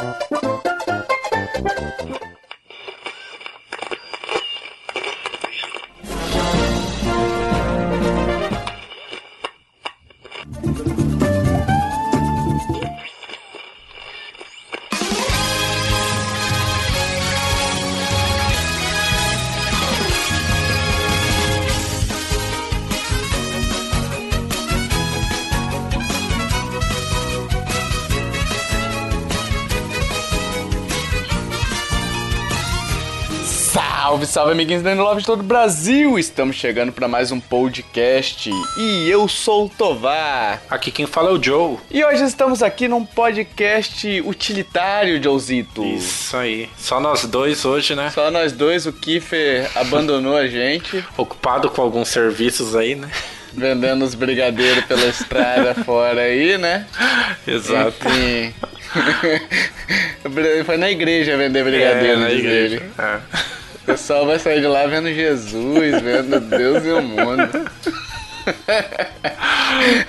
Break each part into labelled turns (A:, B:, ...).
A: Oh, Salve, amiguinhos da Love de todo o Brasil! Estamos chegando para mais um podcast e eu sou o Tovar.
B: Aqui quem fala é o Joe.
A: E hoje estamos aqui num podcast utilitário, Joezito.
B: Isso aí. Só nós dois hoje, né?
A: Só nós dois, o Kiefer abandonou a gente.
B: Ocupado com alguns serviços aí, né?
A: Vendendo os brigadeiros pela estrada fora aí, né?
B: Exato.
A: Enfim. Foi na igreja vender brigadeiro,
B: é, na igreja.
A: ele.
B: É.
A: O pessoal vai sair de lá vendo Jesus, vendo Deus e o mundo.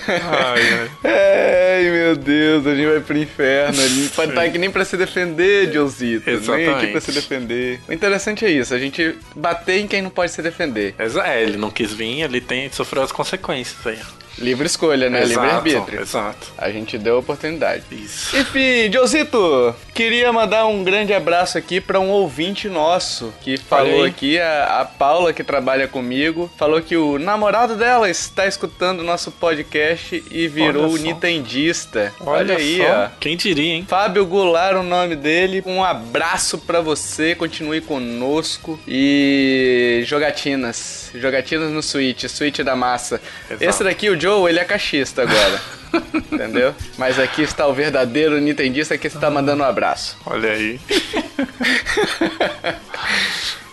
B: Ai, ai.
A: Ai, meu Deus, a gente vai pro inferno. A gente pode estar aqui nem pra se defender, Josito. Nem aqui
B: Exatamente.
A: pra se defender. O interessante é isso, a gente bater em quem não pode se defender.
B: Exa- É, ele não quis vir, ele tem sofreu as consequências aí.
A: Livre escolha, né? Livre arbítrio.
B: Exato.
A: A gente deu a oportunidade.
B: Isso.
A: Enfim, Josito, queria mandar um grande abraço aqui pra um ouvinte nosso que falou aqui, a, a Paula, que trabalha comigo, falou que o namorado dela está escutando o nosso podcast e virou
B: Olha
A: nintendista.
B: Olha,
A: aí,
B: só.
A: ó.
B: Quem diria, hein?
A: Fábio Goulart, o nome dele. Um abraço pra você, continue conosco e jogatinas, jogatinas no Switch, Switch da massa.
B: Exato.
A: Esse daqui, o Joe, ele é cachista agora. Entendeu? Mas aqui está o verdadeiro nintendista que está mandando um abraço.
B: Olha aí.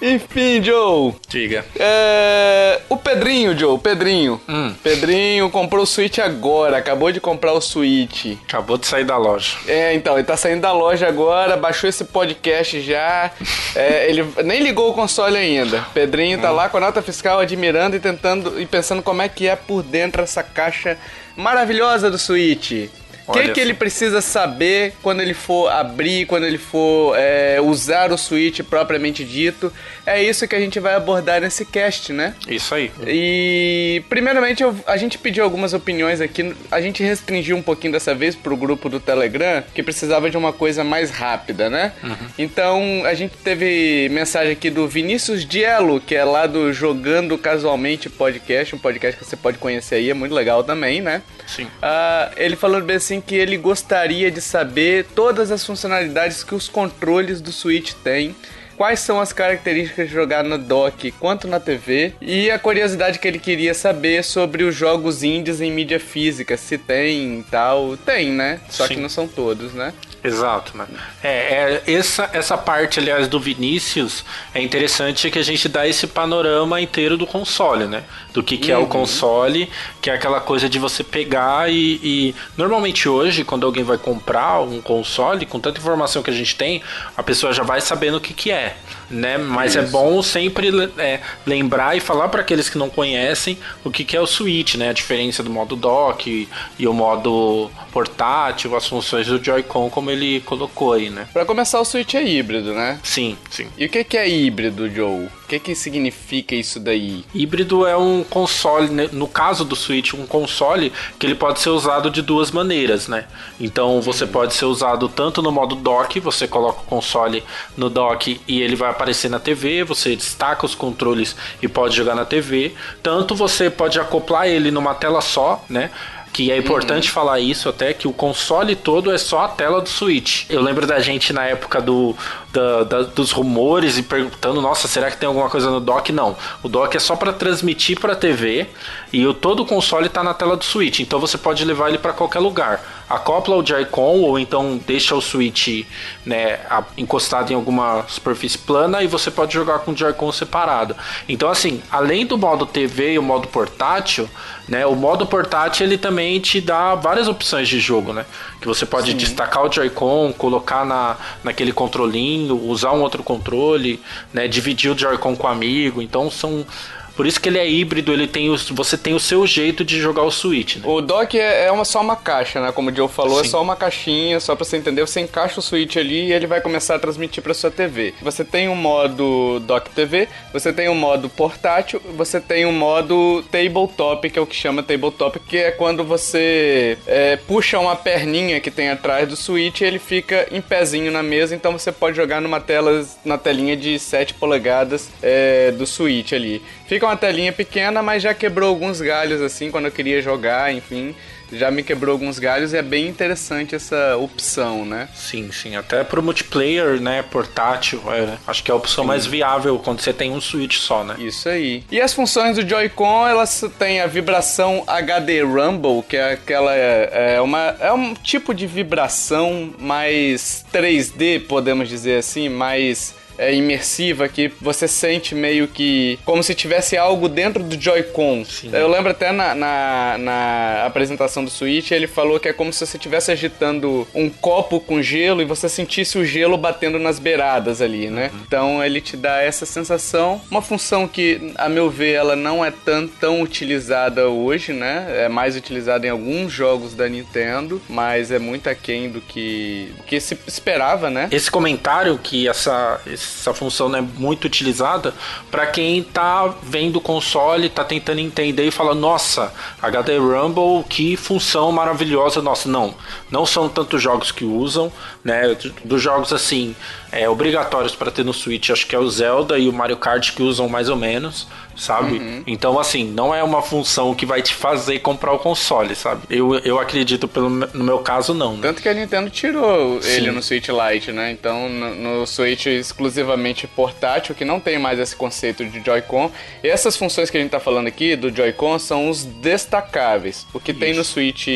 A: Enfim, Joe.
B: Diga.
A: É, O Pedrinho, Joe, o Pedrinho.
B: Hum.
A: Pedrinho comprou o Switch agora, acabou de comprar o Switch.
B: Acabou de sair da loja.
A: É, então, ele tá saindo da loja agora, baixou esse podcast já. É, ele nem ligou o console ainda. Pedrinho
B: Hum.
A: tá lá com a nota fiscal admirando e tentando e pensando como é que é por dentro essa caixa maravilhosa do Switch. O que, que ele precisa saber quando ele for abrir, quando ele for é, usar o Switch propriamente dito? É isso que a gente vai abordar nesse cast, né?
B: Isso aí.
A: E primeiramente eu- a gente pediu algumas opiniões aqui. A gente restringiu um pouquinho dessa vez pro grupo do Telegram, que precisava de uma coisa mais rápida, né? Então a gente teve mensagem aqui do Vinícius Dielo, que é lá do Jogando Casualmente Podcast, um podcast que você pode conhecer aí, é muito legal também, né?
B: Sim.
A: Ah, ele falou bem assim que ele gostaria de saber todas as funcionalidades que os controles do Switch têm. Quais são as características de jogar no dock quanto na TV? E a curiosidade que ele queria saber sobre os jogos indies em mídia física, se tem e tal. Tem, né? Só que
B: Sim.
A: não são todos, né?
B: Exato, né? É, é, essa, essa parte, aliás, do Vinícius é interessante que a gente dá esse panorama inteiro do console, né? Do que, que é o console, que é aquela coisa de você pegar e, e- Normalmente hoje, quando alguém vai comprar um console, com tanta informação que a gente tem, a pessoa já vai sabendo o que, que é, né? Mas é
A: Isso.
B: bom sempre é, lembrar e falar para aqueles que não conhecem o que, que é o Switch, né? A diferença do modo dock e, o modo portátil, as funções do Joy-Con, como ele colocou aí, né?
A: Pra começar, o Switch é híbrido, né?
B: Sim, sim.
A: E o que que é híbrido, Joe? O que que significa isso daí?
B: Híbrido é um console, né? no caso do Switch, um console que ele pode ser usado de duas maneiras, né? Então você pode ser usado tanto no modo dock, você coloca o console no dock e ele vai aparecer na TV, você destaca os controles e pode jogar na TV. Tanto você pode acoplar ele numa tela só, né? Que é importante falar isso até, que o console todo é só a tela do Switch. Eu lembro da gente na época do, da- da- dos rumores e perguntando, nossa, será que tem alguma coisa no dock? Não. O dock é só para transmitir para TV e o, todo o console tá na tela do Switch. Então você pode levar ele para qualquer lugar. Acopla o Joy-Con ou então deixa o Switch né, encostado em alguma superfície plana e você pode jogar com o Joy-Con separado. Então assim, além do modo TV e o modo portátil, né, o modo portátil ele também te dá várias opções de jogo, né? Que você pode destacar o Joy-Con, colocar na, naquele controlinho, usar um outro controle, né? Dividir o Joy-Con com um amigo. Então são Por isso que ele é híbrido, ele tem o, você tem o seu jeito de jogar o Switch. Né?
A: O dock é, é uma, só uma caixa, né? Como o Joe falou, é Sim. é só uma caixinha, só pra você entender. Você encaixa o Switch ali e ele vai começar a transmitir pra sua TV. Você tem um modo dock TV, você tem um modo portátil, você tem um modo tabletop, que é o que chama tabletop, que é quando você é, puxa uma perninha que tem atrás do Switch e ele fica em pezinho na mesa, então você pode jogar numa tela, na telinha de 7 polegadas é, do Switch ali. Fica uma telinha pequena, mas já quebrou alguns galhos assim quando eu queria jogar, enfim já me quebrou alguns galhos e é bem interessante essa opção, né?
B: Sim, sim. Até pro multiplayer, né, portátil, é, acho que é a opção sim. mais viável quando você tem um Switch só, né?
A: Isso aí. E as funções do Joy-Con, elas têm a vibração HD Rumble, que é aquela é, é uma é um tipo de vibração mais 3D, podemos dizer assim, mais é, imersiva que você sente meio que como se tivesse algo dentro do Joy-Con. Eu lembro até na, na, na, apresentação do Switch, ele falou que é como se você estivesse agitando um copo com gelo e você sentisse o gelo batendo nas beiradas ali, né? Uhum. Então ele te dá essa sensação. Uma função que, a meu ver, ela não é tão, tão utilizada hoje, né? É mais utilizada em alguns jogos da Nintendo, mas é muito aquém do que, do que se esperava, né?
B: Esse comentário que essa, essa função não é muito utilizada para quem tá vendo o console, tá tentando entender e fala: "Nossa, HD Rumble, que função maravilhosa". Nossa, não. Não são tantos jogos que usam, né? Dos jogos assim, é, obrigatórios para ter no Switch, acho que é o Zelda e o Mario Kart que usam mais ou menos sabe? Uhum. Então, assim, não é uma função que vai te fazer comprar o console, sabe? Eu, eu acredito, pelo, no meu caso, não. Né?
A: Tanto que a Nintendo tirou Sim. ele no Switch Lite, né? Então, no, no, Switch exclusivamente portátil, que não tem mais esse conceito de Joy-Con. E essas funções que a gente tá falando aqui do Joy-Con são os destacáveis. O que Isso. tem no Switch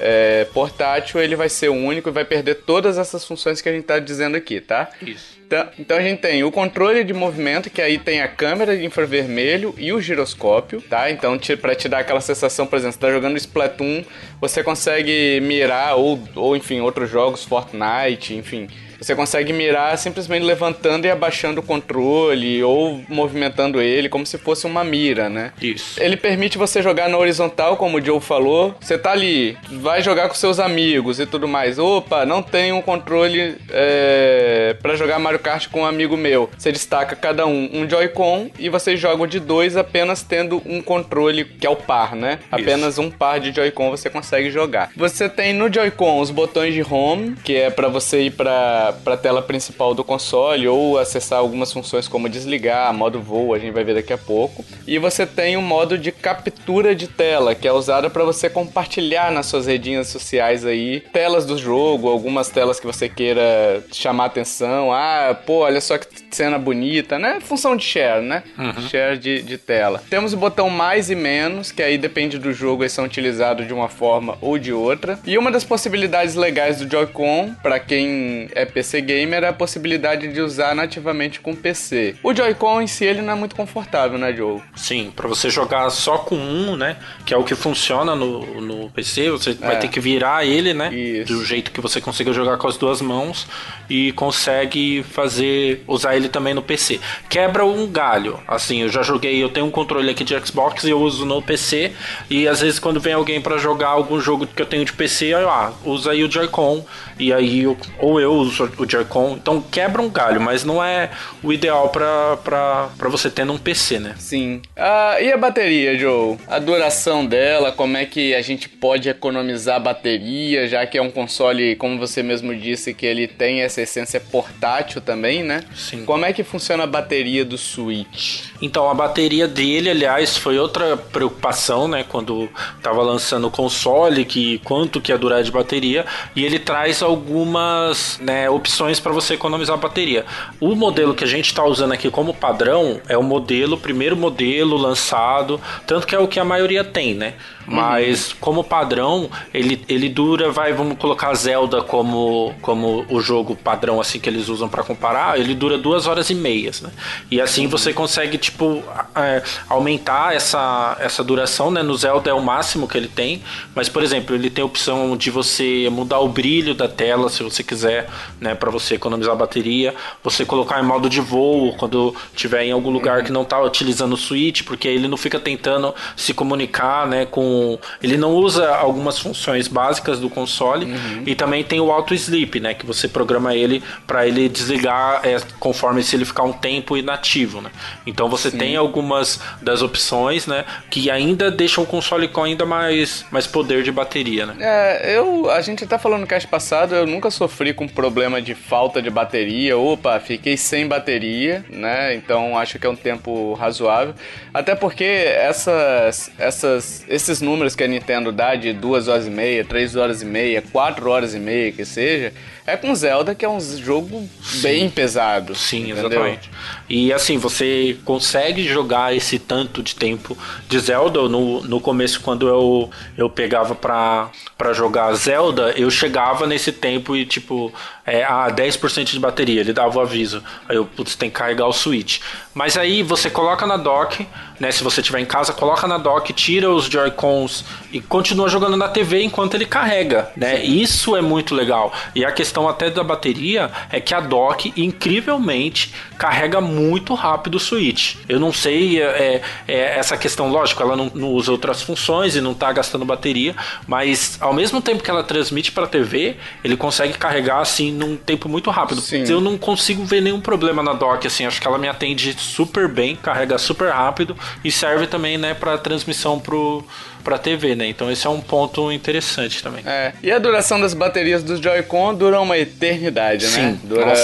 A: é, portátil, ele vai ser o único e vai perder todas essas funções que a gente tá dizendo aqui, tá?
B: Isso.
A: Então, então a gente tem o controle de movimento, que aí tem a câmera de infravermelho e o giroscópio, tá? Então, pra te dar aquela sensação, por exemplo, você tá jogando Splatoon, você consegue mirar, ou, ou enfim, outros jogos, Fortnite, enfim você consegue mirar simplesmente levantando e abaixando o controle ou movimentando ele como se fosse uma mira, né?
B: Isso.
A: Ele permite você jogar na horizontal, como o Joe falou. Você tá ali, vai jogar com seus amigos e tudo mais. Opa, não tem um controle é, para jogar Mario Kart com um amigo meu. Você destaca cada um um Joy-Con e vocês jogam de dois apenas tendo um controle que é o par, né? Isso. Apenas um par de Joy-Con você consegue jogar. Você tem no Joy-Con os botões de home, que é para você ir para para a tela principal do console ou acessar algumas funções como desligar, modo voo, a gente vai ver daqui a pouco. E você tem o um modo de captura de tela, que é usado para você compartilhar nas suas redinhas sociais aí telas do jogo, algumas telas que você queira chamar atenção. Ah, pô, olha só que cena bonita, né? Função de share, né? Uhum. Share de, de tela. Temos o botão mais e menos, que aí depende do jogo, eles são utilizados de uma forma ou de outra. E uma das possibilidades legais do Joy-Con, para quem é PC gamer, é a possibilidade de usar nativamente com PC. O Joy-Con em si, ele não é muito confortável, né, Joe?
B: Sim, para você jogar só com um, né? Que é o que funciona no, no PC, você é. vai ter que virar ele, né? Isso. Do jeito que você consiga jogar com as duas mãos e consegue fazer, usar ele também no PC. Quebra um galho, assim, eu já joguei, eu tenho um controle aqui de Xbox e eu uso no PC e às vezes quando vem alguém para jogar algum jogo que eu tenho de PC, eu, ah, usa aí o Joy-Con e aí eu, ou eu uso o Joy-Con. Então quebra um galho, mas não é o ideal para você ter num PC, né?
A: Sim. Ah, e a bateria, Joe? A duração dela, como é que a gente pode economizar bateria, já que é um console, como você mesmo disse, que ele tem essa essência portátil também, né?
B: Sim.
A: Como é que funciona a bateria do Switch?
B: Então, a bateria dele, aliás, foi outra preocupação, né? Quando tava lançando o console, que quanto que ia durar de bateria, e ele traz algumas né, opções para você economizar bateria. O modelo que a gente está usando aqui como padrão é o modelo, o primeiro modelo lançado, tanto que é o que a maioria tem, né? Mas uhum. como padrão, ele, ele dura, vai, vamos colocar Zelda como, como o jogo padrão assim que eles usam para comparar, ele dura duas horas e meias, né? E assim uhum. você consegue, tipo, é, aumentar essa, essa duração, né? No Zelda é o máximo que ele tem, mas, por exemplo, ele tem a opção de você mudar o brilho da tela, se você quiser, né? Né, para você economizar bateria, você colocar em modo de voo quando tiver em algum lugar que não está utilizando o switch, porque ele não fica tentando se comunicar, né, com ele não usa algumas funções básicas do console uhum. e também tem o auto sleep, né, que você programa ele para ele desligar é, conforme se ele ficar um tempo inativo, né? Então você Sim. tem algumas das opções, né, que ainda deixam o console com ainda mais mais poder de bateria, né?
A: É, eu a gente até falando no cast passado, eu nunca sofri com problema de falta de bateria. Opa, fiquei sem bateria, né? Então acho que é um tempo razoável. Até porque essas, essas, esses números que a Nintendo dá de 2 horas e meia, 3 horas e meia, 4 horas e meia, que seja, é com Zelda, que é um jogo Sim. bem pesado.
B: Sim, entendeu? exatamente. E assim, você consegue jogar esse tanto de tempo de Zelda. No, no começo, quando eu, eu pegava pra, pra jogar Zelda, eu chegava nesse tempo e tipo, é, ah, 10% de bateria, ele dava o aviso. Aí eu, putz, tem que carregar o Switch. Mas aí você coloca na dock, né? Se você tiver em casa, coloca na dock, tira os Joy-Cons e continua jogando na TV enquanto ele carrega, né? Isso é muito legal. E a questão até da bateria é que a dock, incrivelmente, carrega muito rápido o Switch. Eu não sei, é, é, é essa questão, lógico, ela não, não, usa outras funções e não está gastando bateria, mas ao mesmo tempo que ela transmite para a TV, ele consegue carregar assim num tempo muito rápido. Sim. Eu não consigo ver nenhum problema na dock, assim, acho que ela me atende super bem, carrega super rápido e serve também, né, para transmissão pro para TV, né? Então esse é um ponto interessante também.
A: É. E a duração das baterias dos Joy-Con dura uma eternidade, né?
B: Sim.
A: Dura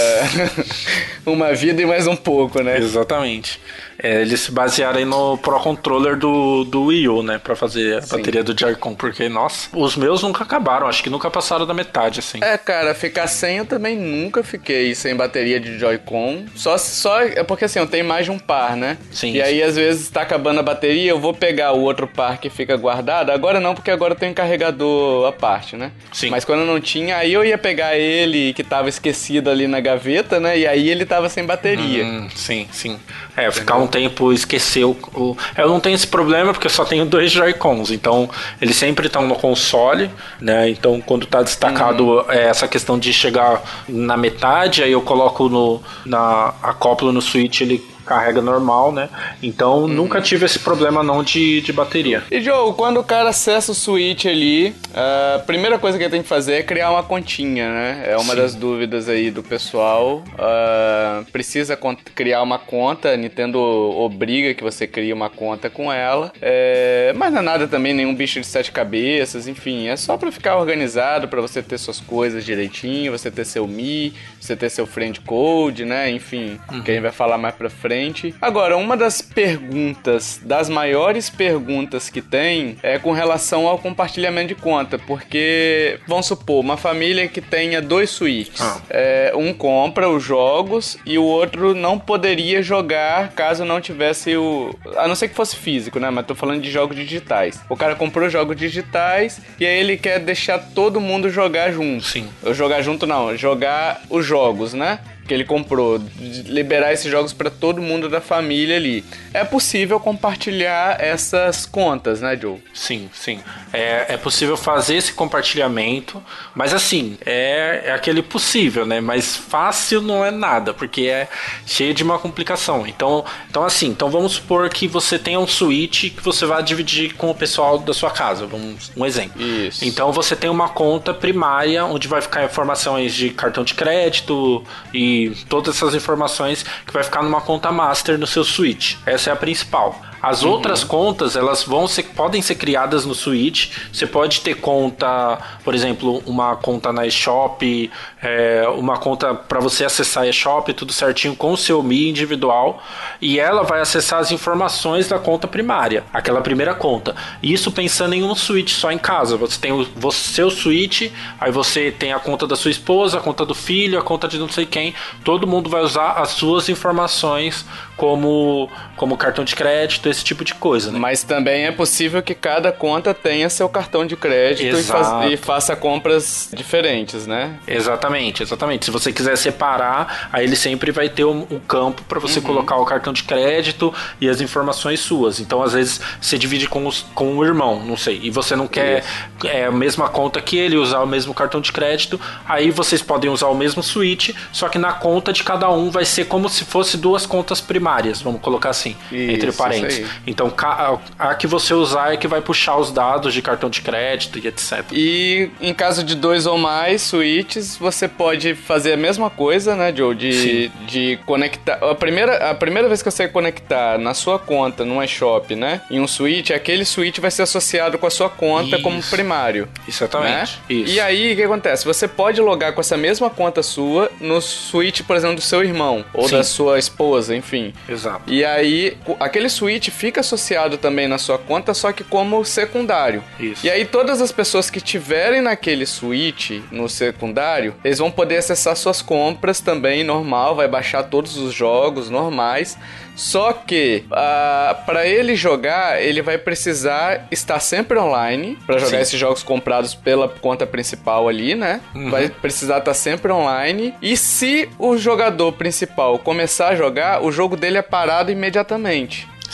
A: uma vida e mais um pouco, né?
B: Exatamente. É, eles se basearam aí no Pro Controller do, do Wii U, né? Pra fazer a Sim. bateria do Joy-Con, porque, nossa, os meus nunca acabaram, acho que nunca passaram da metade, assim.
A: É, cara, ficar sem eu também nunca fiquei sem bateria de Joy-Con. Só, só é porque assim, eu tenho mais de um par, né?
B: Sim.
A: E aí, às vezes, tá acabando a bateria, eu vou pegar o outro par que fica guardado. Agora não, porque agora eu tenho um carregador à parte, né?
B: Sim.
A: Mas quando eu não tinha, aí eu ia pegar ele que tava esquecido ali na gaveta, né? E aí ele tava sem bateria.
B: Hum, sim, sim. É, ficar um tempo esqueceu. O... Eu não tenho esse problema porque eu só tenho dois Joy-Cons, então eles sempre estão no console, né? Então quando tá destacado uhum. é, essa questão de chegar na metade, aí eu coloco no na acoplo no Switch, ele carrega normal, né? Então hum. nunca tive esse problema não de, de bateria.
A: E Joe, quando o cara acessa o Switch ali, a primeira coisa que ele tem que fazer é criar uma continha, né? É uma Sim. das dúvidas aí do pessoal. Uh, precisa criar uma conta, a Nintendo obriga que você crie uma conta com ela. É, mas não é nada também, nenhum bicho de sete cabeças, enfim, é só para ficar organizado, para você ter suas coisas direitinho, você ter seu Mi, você ter seu friend code, né? Enfim, uhum. que a gente vai falar mais pra frente frente. Agora, uma das perguntas, das maiores perguntas que tem, é com relação ao compartilhamento de conta, porque, vamos supor, uma família que tenha dois suítes, ah. é, um compra os jogos e o outro não poderia jogar caso não tivesse o. A não ser que fosse físico, né? Mas tô falando de jogos digitais. O cara comprou jogos digitais e aí ele quer deixar todo mundo jogar junto.
B: Sim.
A: Jogar junto não, jogar os jogos, né? Que ele comprou, liberar esses jogos para todo mundo da família ali. É possível compartilhar essas contas, né, Joe?
B: Sim, sim. É, é possível fazer esse compartilhamento, mas assim, é, é aquele possível, né? Mas fácil não é nada, porque é cheio de uma complicação. Então, então assim, então vamos supor que você tenha um Switch que você vai dividir com o pessoal da sua casa, vamos, um exemplo.
A: Isso.
B: Então você tem uma conta primária onde vai ficar informações de cartão de crédito e todas essas informações que vai ficar numa conta master no seu Switch. Essa é a principal. As uhum. outras contas, elas vão ser, podem ser criadas no Switch. Você pode ter conta, por exemplo, uma conta na eShop, é, uma conta para você acessar a eShop, tudo certinho com o seu Mi individual. E ela vai acessar as informações da conta primária, aquela primeira conta. Isso pensando em um Switch só em casa. Você tem o você, seu Switch, aí você tem a conta da sua esposa, a conta do filho, a conta de não sei quem. Todo mundo vai usar as suas informações como, como cartão de crédito, esse tipo de coisa, né?
A: Mas também é possível que cada conta tenha seu cartão de crédito e, faz, e, faça compras diferentes, né?
B: Exatamente, exatamente. Se você quiser separar, aí ele sempre vai ter um, um campo para você uhum. colocar o cartão de crédito e as informações suas. Então, às vezes, você divide com, os, com o irmão, não sei, e você não quer é, a mesma conta que ele, usar o mesmo cartão de crédito, aí vocês podem usar o mesmo switch, só que na conta de cada um vai ser como se fosse duas contas primárias, vamos colocar assim, isso, entre parênteses. Então, a que você usar é que vai puxar os dados de cartão de crédito e etc.
A: E em caso de dois ou mais switches, você pode fazer a mesma coisa, né, Joe? De, de conectar. A primeira, a primeira vez que você conectar na sua conta, num eShop, né, em um switch, aquele switch vai ser associado com a sua conta Isso. como primário.
B: Exatamente. Né?
A: Isso. E aí, o que acontece? Você pode logar com essa mesma conta sua no switch, por exemplo, do seu irmão ou Sim. da sua esposa, enfim.
B: Exato.
A: E aí, aquele switch fica associado também na sua conta, só que como secundário.
B: Isso.
A: E aí, todas as pessoas que tiverem naquele switch no secundário, eles vão poder acessar suas compras também normal, vai baixar todos os jogos normais. Só que uh, ah, para ele jogar, ele vai precisar estar sempre online para jogar Sim. esses jogos comprados pela conta principal ali, né? Uhum. Vai precisar estar sempre online. E se o jogador principal começar a jogar, o jogo dele é parado imediatamente.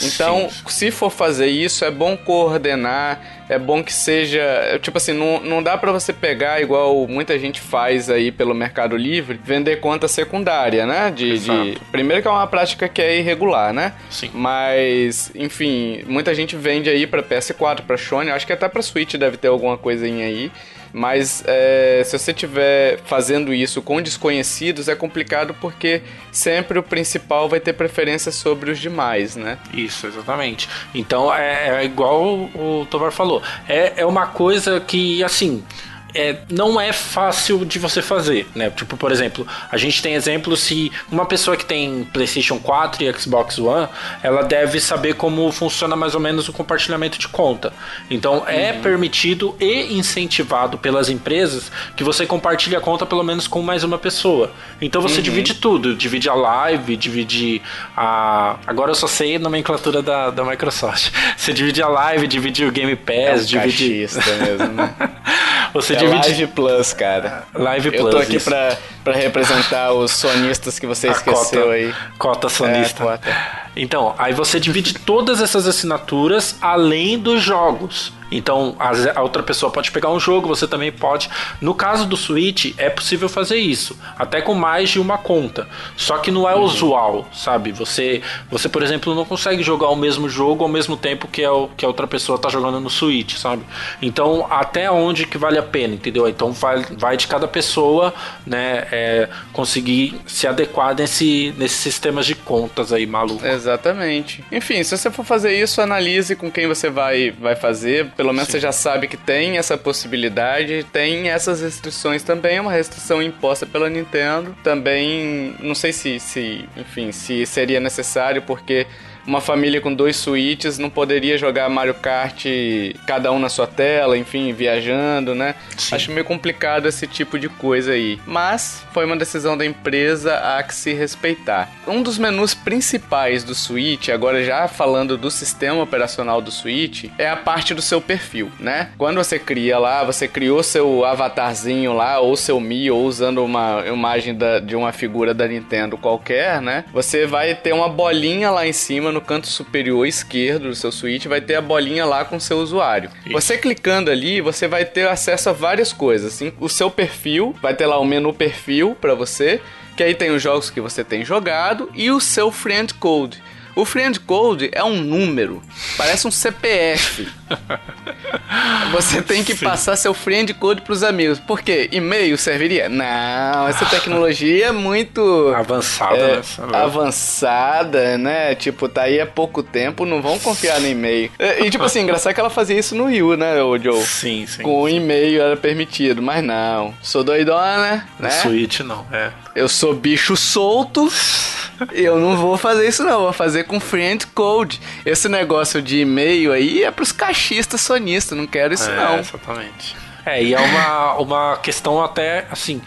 A: Então, Sim. se for fazer isso, é bom coordenar, é bom que seja. Tipo assim, não, não dá para você pegar igual muita gente faz aí pelo Mercado Livre, vender conta secundária, né? De, de, primeiro que é uma prática que é irregular, né?
B: Sim.
A: Mas, enfim, muita gente vende aí para PS4, para Sony, acho que até para Switch deve ter alguma coisinha aí. Mas é, se você estiver fazendo isso com desconhecidos, é complicado porque sempre o principal vai ter preferência sobre os demais, né?
B: Isso, exatamente. Então é, é igual o Tovar falou. É, é uma coisa que, assim é, não é fácil de você fazer, né? Tipo, por exemplo, a gente tem exemplo se uma pessoa que tem PlayStation 4 e Xbox One, ela deve saber como funciona mais ou menos o compartilhamento de conta. Então, é uhum. permitido e incentivado pelas empresas que você compartilhe a conta pelo menos com mais uma pessoa. Então, você uhum. divide tudo, divide a live, divide a agora eu só sei a nomenclatura da, da Microsoft. Você divide a live, divide o Game Pass, é um divide
A: mesmo, né?
B: você
A: é Live Plus, cara.
B: Live Plus.
A: Eu tô aqui pra, pra representar os sonistas que você esqueceu
B: cota,
A: aí.
B: Cota sonista. É, cota. Então, aí você divide todas essas assinaturas além dos jogos. Então, a outra pessoa pode pegar um jogo, você também pode. No caso do Switch, é possível fazer isso, até com mais de uma conta. Só que não é uhum. usual, sabe? Você, você, por exemplo, não consegue jogar o mesmo jogo ao mesmo tempo que a, que a outra pessoa está jogando no Switch, sabe? Então, até onde que vale a pena, entendeu? Então, vai, vai de cada pessoa, né, é, conseguir se adequar nesse, nesses sistemas de contas aí, maluco.
A: Exatamente. Enfim, se você for fazer isso, analise com quem você vai, vai fazer pelo menos Sim. você já sabe que tem essa possibilidade, tem essas restrições também, é uma restrição imposta pela Nintendo. Também, não sei se, se enfim, se seria necessário, porque uma família com dois suítes não poderia jogar Mario Kart cada um na sua tela, enfim, viajando, né? Sim. Acho meio complicado esse tipo de coisa aí. Mas foi uma decisão da empresa a que se respeitar. Um dos menus principais do Switch, agora já falando do sistema operacional do Switch, é a parte do seu perfil, né? Quando você cria lá, você criou seu avatarzinho lá, ou seu Mi, ou usando uma imagem da, de uma figura da Nintendo qualquer, né? Você vai ter uma bolinha lá em cima no canto superior esquerdo do seu Switch vai ter a bolinha lá com o seu usuário. Isso. Você clicando ali, você vai ter acesso a várias coisas. Assim, o seu perfil, vai ter lá o menu perfil para você, que aí tem os jogos que você tem jogado e o seu friend code. O friend code é um número, parece um CPF. Você tem que Sim. passar seu friend code pros amigos. Por quê? E-mail serviria? Não, essa tecnologia é muito
B: avançada, é, né?
A: Avançada, né? Tipo, tá aí há pouco tempo, não vão confiar no e-mail. E, tipo assim, engraçado que ela fazia isso no Rio, né, o Joe?
B: Sim, sim.
A: Com o e-mail era permitido, mas não. Sou doidona,
B: né? Switch não, é.
A: Eu sou bicho solto. eu não vou fazer isso não, vou fazer com friend code. Esse negócio de e-mail aí é pros cachistas sonistas, não quero isso
B: é,
A: não.
B: Exatamente. É, e é uma, uma questão até, assim,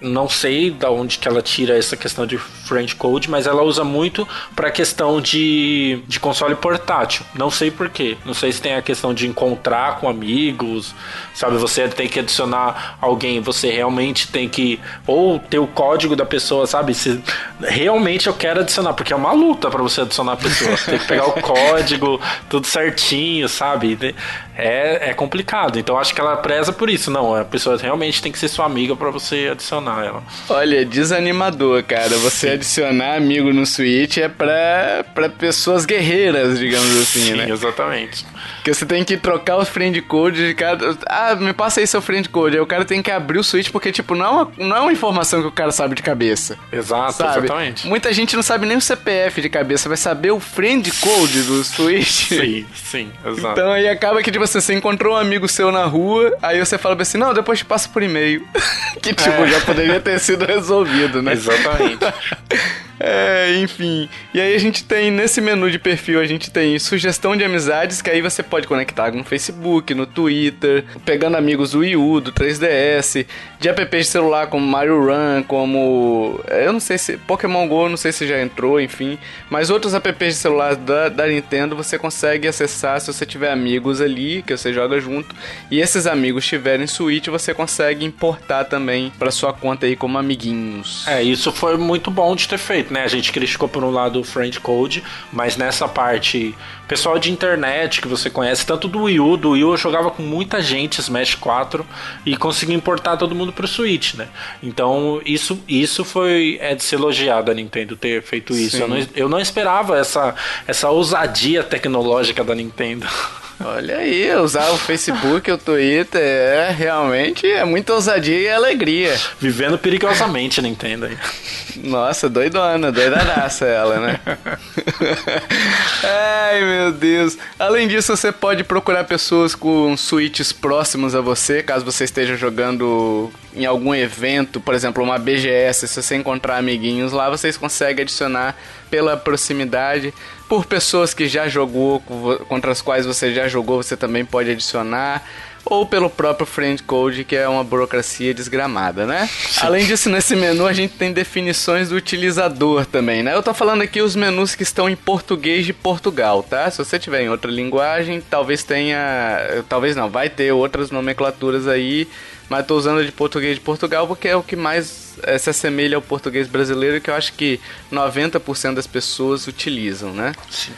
B: não sei da onde que ela tira essa questão de French Code, mas ela usa muito para questão de, de console port, portátil. Não sei porquê. Não sei se tem a questão de encontrar com amigos, sabe? Você tem que adicionar alguém, você realmente tem que. Ou ter o código da pessoa, sabe? Se realmente eu quero adicionar, porque é uma luta para você adicionar a pessoa. tem que pegar o código, tudo certinho, sabe? É, é complicado. Então acho que ela preza por isso. Não, a pessoa realmente tem que ser sua amiga para você adicionar ela.
A: Olha, desanimador, cara. Você Sim. adicionar amigo no Switch é pra, pra pessoas guerreiras, digamos assim,
B: Sim,
A: né?
B: exatamente.
A: Que você tem que trocar os friend code de cada. Ah, me passa aí seu friend code. Aí o cara tem que abrir o Switch porque, tipo, não é uma, não é uma informação que o cara sabe de cabeça.
B: Exato, sabe? exatamente.
A: Muita gente não sabe nem o CPF de cabeça, vai saber o friend code do Switch.
B: Sim, sim, exato.
A: Então aí acaba que, tipo, você encontrou um amigo seu na rua, aí você fala assim, não, depois te passa por e-mail. que, tipo, é. já poderia ter sido resolvido, né?
B: Exatamente.
A: É, enfim. E aí a gente tem, nesse menu de perfil, a gente tem sugestão de amizades, que aí você pode conectar no Facebook, no Twitter, pegando amigos do Wii U, do 3DS, de apps de celular como Mario Run, como... Eu não sei se... Pokémon GO, não sei se já entrou, enfim. Mas outros apps de celular da, da Nintendo você consegue acessar se você tiver amigos ali, que você joga junto. E esses amigos tiverem Switch, você consegue importar também para sua conta aí como amiguinhos.
B: É, isso foi muito bom de ter feito né? A gente criticou por um lado o friend code, mas nessa parte, pessoal de internet que você conhece, tanto do Wii U, do Wii U eu jogava com muita gente Smash 4 e consegui importar todo mundo pro Switch, né? Então isso, isso foi é de ser elogiado a Nintendo ter feito isso. Eu não, eu não esperava essa, essa ousadia tecnológica da Nintendo.
A: Olha aí, usar o Facebook, o Twitter, é realmente é muita ousadia e alegria.
B: Vivendo perigosamente, Nintendo aí.
A: Nossa, doidona, doidaraça ela, né? Ai, meu Deus. Além disso, você pode procurar pessoas com switches próximos a você, caso você esteja jogando em algum evento, por exemplo, uma BGS, se você encontrar amiguinhos lá, vocês conseguem adicionar pela proximidade. Por pessoas que já jogou, contra as quais você já jogou, você também pode adicionar ou pelo próprio friend code, que é uma burocracia desgramada, né? Sim. Além disso, nesse menu a gente tem definições do utilizador também, né? Eu tô falando aqui os menus que estão em português de Portugal, tá? Se você tiver em outra linguagem, talvez tenha, talvez não, vai ter outras nomenclaturas aí mas tô usando de português de Portugal porque é o que mais é, se assemelha ao português brasileiro que eu acho que 90% das pessoas utilizam, né?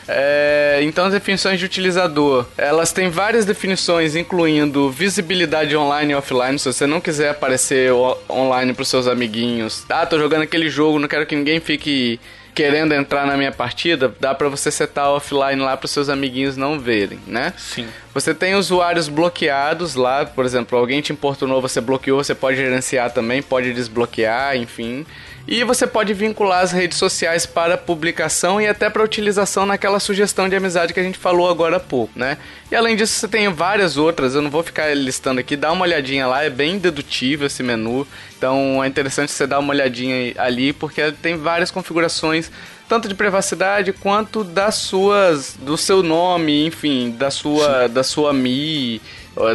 A: É, então as definições de utilizador, elas têm várias definições, incluindo visibilidade online e offline, se você não quiser aparecer online pros seus amiguinhos. Ah, tô jogando aquele jogo, não quero que ninguém fique querendo entrar na minha partida, dá para você setar offline lá para seus amiguinhos não verem, né?
B: Sim.
A: Você tem usuários bloqueados lá, por exemplo, alguém te importunou, você bloqueou, você pode gerenciar também, pode desbloquear, enfim. E você pode vincular as redes sociais para publicação e até para utilização naquela sugestão de amizade que a gente falou agora há pouco, né? E além disso, você tem várias outras, eu não vou ficar listando aqui, dá uma olhadinha lá, é bem dedutivo esse menu. Então é interessante você dar uma olhadinha ali, porque tem várias configurações tanto de privacidade quanto das suas do seu nome, enfim, da sua Sim. da sua Mi,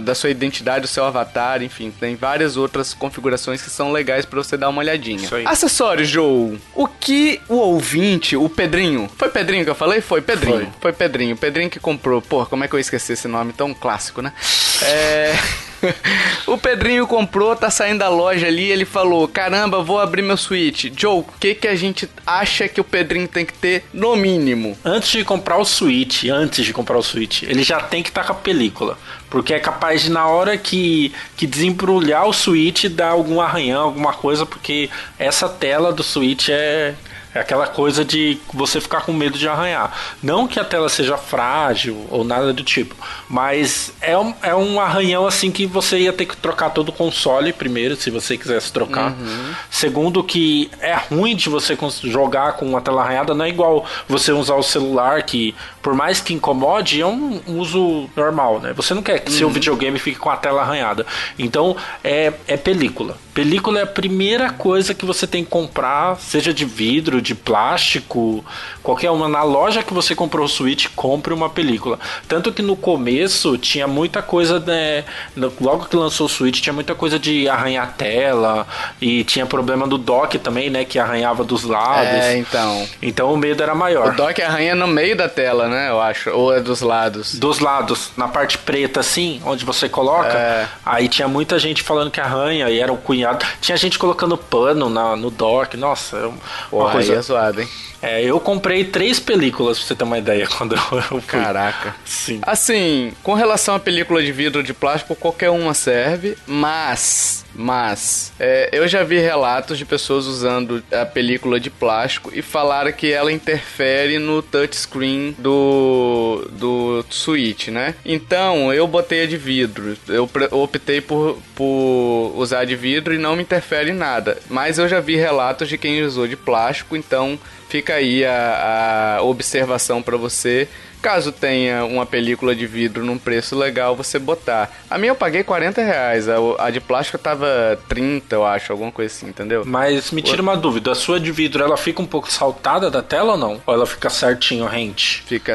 A: da sua identidade, do seu avatar, enfim, tem várias outras configurações que são legais para você dar uma olhadinha. Acessórios, Joe. O que o ouvinte, o Pedrinho, foi Pedrinho que eu falei? Foi Pedrinho. Foi, foi Pedrinho. Pedrinho que comprou. Pô, como é que eu esqueci esse nome tão clássico, né? É o Pedrinho comprou, tá saindo da loja ali, ele falou: "Caramba, vou abrir meu Switch". Joe, o que que a gente acha que o Pedrinho tem que ter no mínimo?
B: Antes de comprar o Switch, antes de comprar o Switch, ele já tem que estar tá com a película, porque é capaz de na hora que que desembrulhar o Switch dar algum arranhão, alguma coisa, porque essa tela do Switch é é aquela coisa de você ficar com medo de arranhar. Não que a tela seja frágil ou nada do tipo, mas é um, é um arranhão assim que você ia ter que trocar todo o console primeiro, se você quisesse trocar. Uhum. Segundo, que é ruim de você jogar com uma tela arranhada, não é igual você usar o celular, que por mais que incomode, é um uso normal, né? Você não quer que uhum. seu videogame fique com a tela arranhada. Então, é, é película Película é a primeira coisa que você tem que comprar, seja de vidro, de plástico, qualquer uma. Na loja que você comprou o Switch, compre uma película. Tanto que no começo tinha muita coisa, né? Logo que lançou o Switch, tinha muita coisa de arranhar tela e tinha problema do dock também, né? Que arranhava dos lados.
A: É, então.
B: Então o medo era maior.
A: O dock arranha no meio da tela, né? Eu acho. Ou é dos lados?
B: Dos lados, na parte preta assim, onde você coloca. É. Aí tinha muita gente falando que arranha e era o cunhado. Tinha gente colocando pano na, no dock. Nossa, é uma
A: Porra, coisa. Aí é zoado, hein?
B: É, eu comprei três películas, pra você ter uma ideia, quando eu fui.
A: Caraca. Sim. Assim, com relação à película de vidro de plástico, qualquer uma serve, mas. Mas, é, eu já vi relatos de pessoas usando a película de plástico e falaram que ela interfere no touchscreen do, do Switch, né? Então, eu botei a de vidro. Eu optei por, por usar de vidro e não me interfere em nada. Mas eu já vi relatos de quem usou de plástico, então Fica aí a, a observação para você. Caso tenha uma película de vidro num preço legal, você botar. A minha eu paguei 40 reais, a, a de plástico tava 30, eu acho, alguma coisa assim, entendeu?
B: Mas me tira uma dúvida, a sua de vidro, ela fica um pouco saltada da tela ou não? Ou ela fica certinho, rente?
A: Fica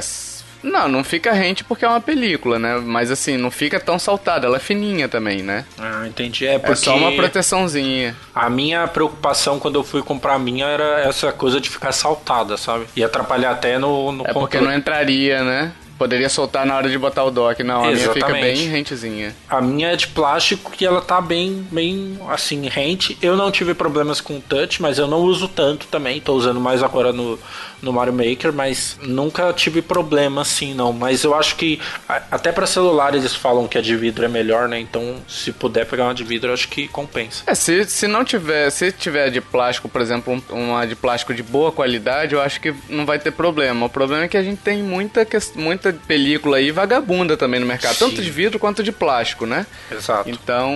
A: não, não fica rente porque é uma película, né? Mas assim, não fica tão saltada, ela é fininha também, né?
B: Ah, entendi. É, porque... é
A: só uma proteçãozinha.
B: A minha preocupação quando eu fui comprar a minha era essa coisa de ficar saltada, sabe? E atrapalhar até no, no
A: É controle. porque não entraria, né? Poderia soltar na hora de botar o dock. Não, a Exatamente. minha fica bem rentezinha.
B: A minha é de plástico e ela tá bem, bem assim, rente. Eu não tive problemas com o touch, mas eu não uso tanto também. Tô usando mais agora no, no Mario Maker, mas nunca tive problema assim, não. Mas eu acho que até para celular eles falam que a de vidro é melhor, né? Então, se puder pegar uma de vidro, eu acho que compensa.
A: É, se, se não tiver, se tiver de plástico, por exemplo, uma de plástico de boa qualidade, eu acho que não vai ter problema. O problema é que a gente tem muita, muita película aí vagabunda também no mercado, Sim. tanto de vidro quanto de plástico, né?
B: Exato.
A: Então,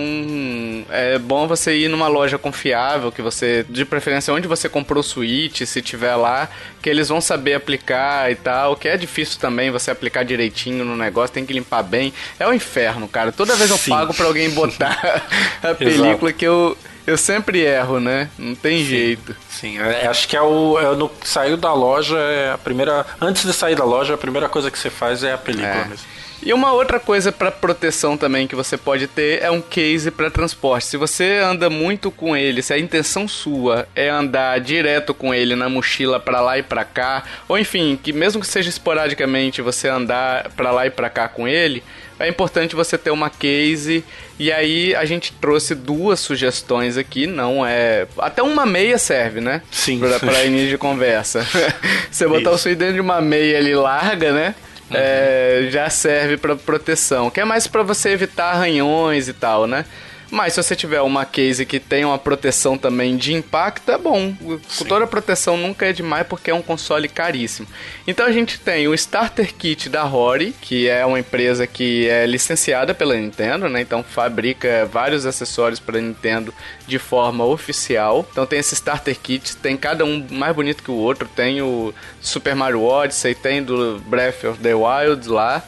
A: é bom você ir numa loja confiável, que você, de preferência, onde você comprou o Switch, se tiver lá, que eles vão saber aplicar e tal, que é difícil também você aplicar direitinho no negócio, tem que limpar bem. É o inferno, cara. Toda vez eu Sim. pago para alguém botar a película que eu eu sempre erro, né? Não tem
B: sim,
A: jeito.
B: Sim, é, acho que é o. É no, saiu da loja, é a primeira. Antes de sair da loja, a primeira coisa que você faz é a película é. mesmo.
A: E uma outra coisa para proteção também que você pode ter é um case para transporte. Se você anda muito com ele, se a intenção sua é andar direto com ele na mochila para lá e para cá, ou enfim, que mesmo que seja esporadicamente você andar para lá e para cá com ele, é importante você ter uma case. E aí a gente trouxe duas sugestões aqui, não é. Até uma meia serve, né?
B: Sim.
A: Pra, pra início de conversa. você botar Isso. o seu dentro de uma meia ali larga, né? Uhum. É, já serve para proteção, que é mais para você evitar arranhões e tal, né? Mas se você tiver uma case que tem uma proteção também de impacto, é bom. Sim. Toda proteção nunca é demais porque é um console caríssimo. Então a gente tem o Starter Kit da Rory, que é uma empresa que é licenciada pela Nintendo, né? Então fabrica vários acessórios para Nintendo de forma oficial. Então tem esse Starter Kit, tem cada um mais bonito que o outro. Tem o Super Mario Odyssey, tem do Breath of the Wild lá.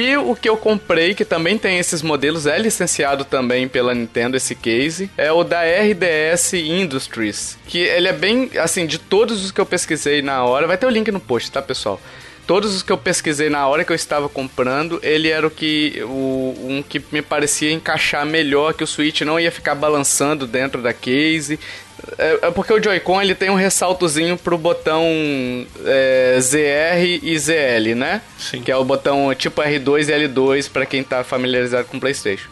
A: E o que eu comprei, que também tem esses modelos, é licenciado também pela Nintendo, esse case, é o da RDS Industries. Que ele é bem, assim, de todos os que eu pesquisei na hora, vai ter o link no post, tá, pessoal? Todos os que eu pesquisei na hora que eu estava comprando, ele era o que o, um que me parecia encaixar melhor, que o Switch não ia ficar balançando dentro da case. É, é porque o Joy-Con ele tem um ressaltozinho pro botão é, ZR e ZL, né?
B: Sim.
A: Que é o botão tipo R2 e L2 para quem tá familiarizado com o PlayStation.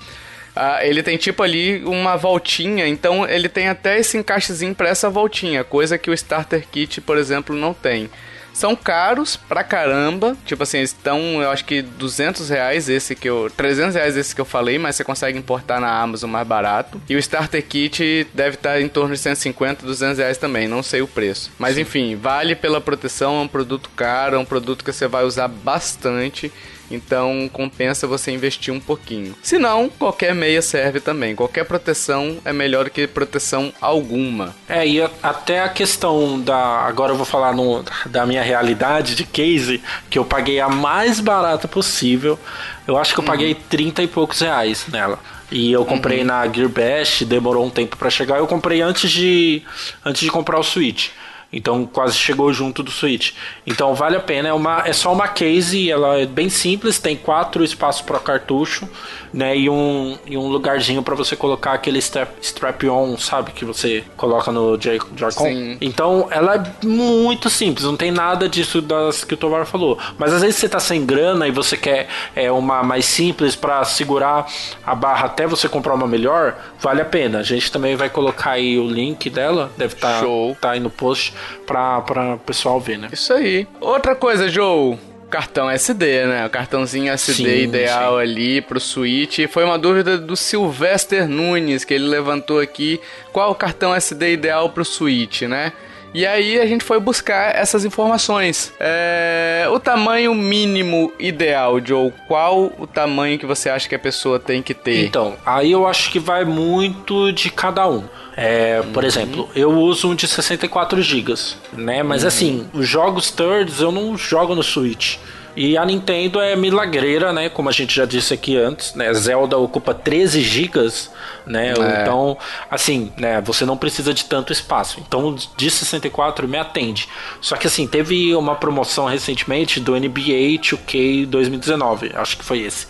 A: Ah, ele tem tipo ali uma voltinha, então ele tem até esse encaixezinho para essa voltinha, coisa que o Starter Kit, por exemplo, não tem. São caros pra caramba. Tipo assim, estão, eu acho que 200 reais esse que eu. 300 reais esse que eu falei, mas você consegue importar na Amazon mais barato. E o Starter Kit deve estar em torno de 150, 200 reais também. Não sei o preço. Mas enfim, vale pela proteção. É um produto caro, é um produto que você vai usar bastante. Então compensa você investir um pouquinho. Se não, qualquer meia serve também. Qualquer proteção é melhor que proteção alguma.
B: É, e até a questão da. Agora eu vou falar no, da minha realidade de case, que eu paguei a mais barata possível. Eu acho que eu paguei 30 e poucos reais nela. E eu comprei uhum. na Gearbest, demorou um tempo para chegar. Eu comprei antes de antes de comprar o Switch. Então quase chegou junto do Switch. Então vale a pena, é, uma, é só uma case, ela é bem simples, tem quatro espaços para cartucho, né? E um, e um lugarzinho para você colocar aquele strap-on, sabe? Que você coloca no Joy-Con. Então ela é muito simples, não tem nada disso das que o Tovar falou. Mas às vezes você tá sem grana e você quer é, uma mais simples para segurar a barra até você comprar uma melhor, vale a pena. A gente também vai colocar aí o link dela, deve estar tá, tá aí no post pra, pra o pessoal ver, né?
A: Isso aí. Outra coisa, Joe cartão SD, né? O cartãozinho SD sim, ideal sim. ali pro Switch. Foi uma dúvida do Sylvester Nunes que ele levantou aqui. Qual o cartão SD ideal pro Switch, né? E aí a gente foi buscar essas informações. É, o tamanho mínimo ideal, Joe, qual o tamanho que você acha que a pessoa tem que ter?
B: Então, aí eu acho que vai muito de cada um. É, por uhum. exemplo, eu uso um de 64 GB, né? Mas uhum. assim, os jogos thirds eu não jogo no Switch. E a Nintendo é milagreira, né? Como a gente já disse aqui antes, né? Zelda ocupa 13 gigas, né? É. Então, assim, né? Você não precisa de tanto espaço. Então, de 64 me atende. Só que assim, teve uma promoção recentemente do NBA 2K 2019, acho que foi esse.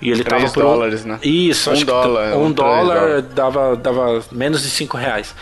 B: E ele 3 tava por
A: dólares, né?
B: Isso,
A: um dólar.
B: Um, um dólar dava, dava menos de 5 reais.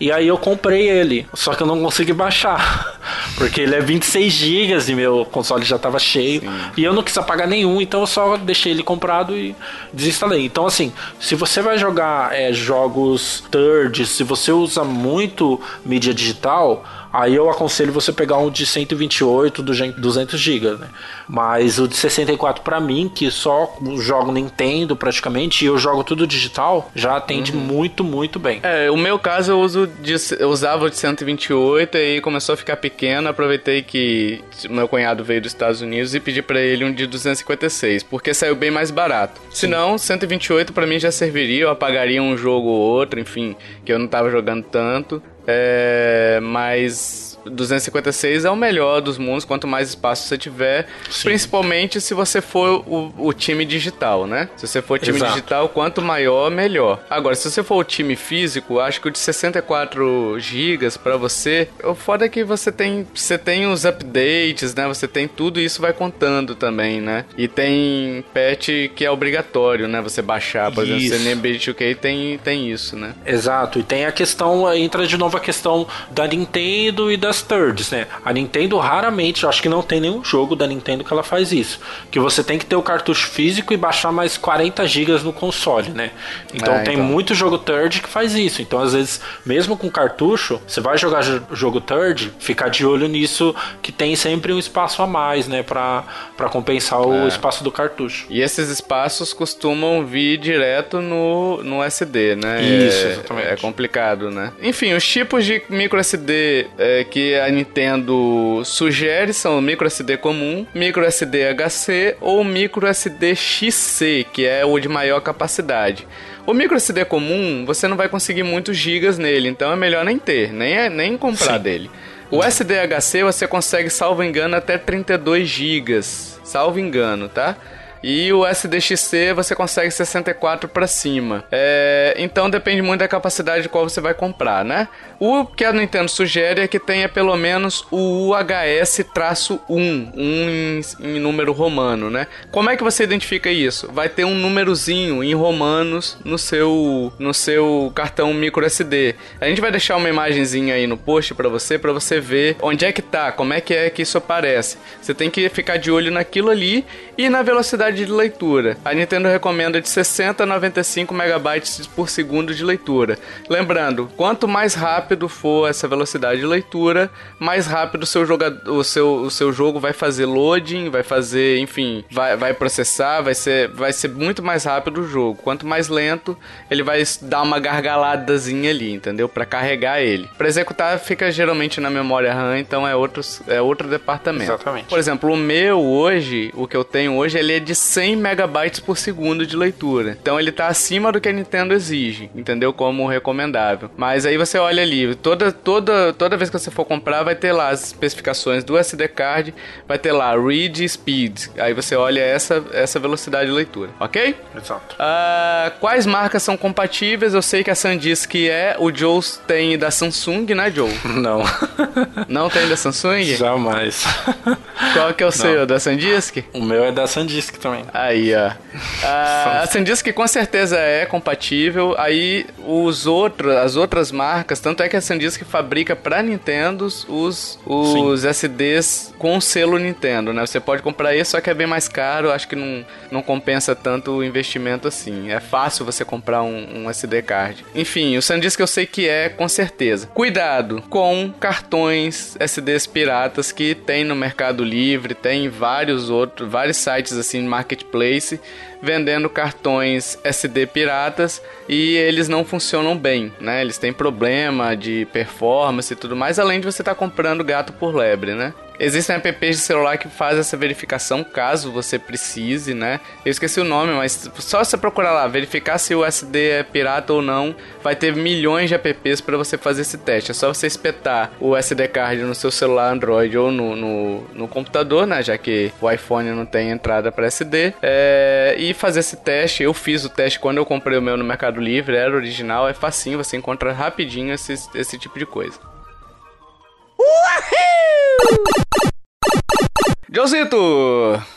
B: E aí eu comprei ele, só que eu não consegui baixar. Porque ele é 26 GB e meu console já estava cheio. Sim. E eu não quis apagar nenhum, então eu só deixei ele comprado e desinstalei. Então, assim, se você vai jogar é, jogos third, se você usa muito mídia digital, Aí eu aconselho você pegar um de 128, 200 GB, né? Mas o de 64 para mim, que só jogo Nintendo praticamente e eu jogo tudo digital, já atende uhum. muito, muito bem.
A: É, o meu caso eu uso de, eu usava o de 128 e começou a ficar pequeno, aproveitei que meu cunhado veio dos Estados Unidos e pedi para ele um de 256, porque saiu bem mais barato. Se não, 128 para mim já serviria, eu apagaria um jogo ou outro, enfim, que eu não tava jogando tanto. É, mas 256 é o melhor dos mundos, quanto mais espaço você tiver, Sim. principalmente se você for o, o, time digital, né? Se você for time Exato. digital, quanto maior, melhor. Agora, se você for o time físico, acho que o de 64 GB para você, o foda é que você tem, você tem os updates, né? Você tem tudo isso vai contando também, né? E tem patch que é obrigatório, né? Você baixar, por isso. exemplo, CNB 2K tem, tem isso, né?
B: Exato, e tem a questão, entra de novo a questão da Nintendo e das das thirds, né? A Nintendo raramente, acho que não tem nenhum jogo da Nintendo que ela faz isso. Que você tem que ter o cartucho físico e baixar mais 40 GB no console, né? Então é, tem então. muito jogo third que faz isso. Então, às vezes, mesmo com cartucho, você vai jogar jogo third, ficar de olho nisso que tem sempre um espaço a mais, né? Pra, pra compensar o é. espaço do cartucho.
A: E esses espaços costumam vir direto no, no SD, né?
B: Isso, é, exatamente.
A: É complicado, né? Enfim, os tipos de micro SD é, que a Nintendo sugere são o micro SD comum, micro SD HC ou micro SD XC, que é o de maior capacidade. O micro SD comum, você não vai conseguir muitos gigas nele, então é melhor nem ter, nem, é, nem comprar Sim. dele. O SDHC você consegue, salvo engano, até 32 gigas, salvo engano, tá? E o SDXC você consegue 64 para cima. É, então depende muito da capacidade de qual você vai comprar, né? O que a Nintendo sugere é que tenha pelo menos o UHS-1, um em, em número romano, né? Como é que você identifica isso? Vai ter um númerozinho em romanos no seu no seu cartão micro SD. A gente vai deixar uma imagenzinha aí no post para você, para você ver onde é que tá, como é que é que isso aparece. Você tem que ficar de olho naquilo ali e na velocidade de leitura. A Nintendo recomenda de 60 a 95 megabytes por segundo de leitura. Lembrando, quanto mais rápido for essa velocidade de leitura, mais rápido o seu, jogador, o seu, o seu jogo vai fazer loading, vai fazer, enfim, vai, vai processar, vai ser, vai ser muito mais rápido o jogo. Quanto mais lento, ele vai dar uma gargaladazinha ali, entendeu? Para carregar ele. Para executar, fica geralmente na memória RAM, então é outro, é outro departamento.
B: Exatamente.
A: Por exemplo, o meu hoje, o que eu tenho hoje, ele é de 100 megabytes por segundo de leitura. Então ele tá acima do que a Nintendo exige, entendeu? Como recomendável. Mas aí você olha ali, toda, toda, toda vez que você for comprar, vai ter lá as especificações do SD card, vai ter lá read speed. Aí você olha essa, essa velocidade de leitura, ok?
B: Exato.
A: Uh, quais marcas são compatíveis? Eu sei que a SanDisk é, o Joe tem da Samsung, né, Joe?
B: Não.
A: Não tem da Samsung?
B: Jamais.
A: Qual que é o seu, da SanDisk?
B: O meu é da SanDisk também.
A: Aí, ó. Uh, a SanDisk com certeza é compatível. Aí os outros, as outras marcas, tanto é que a SanDisk fabrica para Nintendo os, os SDs com selo Nintendo, né? Você pode comprar esse, só que é bem mais caro. Acho que não, não compensa tanto o investimento assim. É fácil você comprar um, um SD card. Enfim, o SanDisk eu sei que é com certeza. Cuidado com cartões SDs piratas que tem no Mercado Livre, tem vários outros, vários sites assim, marketplace vendendo cartões SD piratas e eles não funcionam bem, né? Eles têm problema de performance e tudo mais, além de você estar tá comprando gato por lebre, né? Existem apps de celular que fazem essa verificação caso você precise, né? Eu esqueci o nome, mas só você procurar lá, verificar se o SD é pirata ou não, vai ter milhões de apps para você fazer esse teste. É só você espetar o SD card no seu celular Android ou no, no, no computador, né? Já que o iPhone não tem entrada para SD. É, e fazer esse teste. Eu fiz o teste quando eu comprei o meu no Mercado Livre, era original, é facinho, você encontra rapidinho esse, esse tipo de coisa. Uhul! Josito,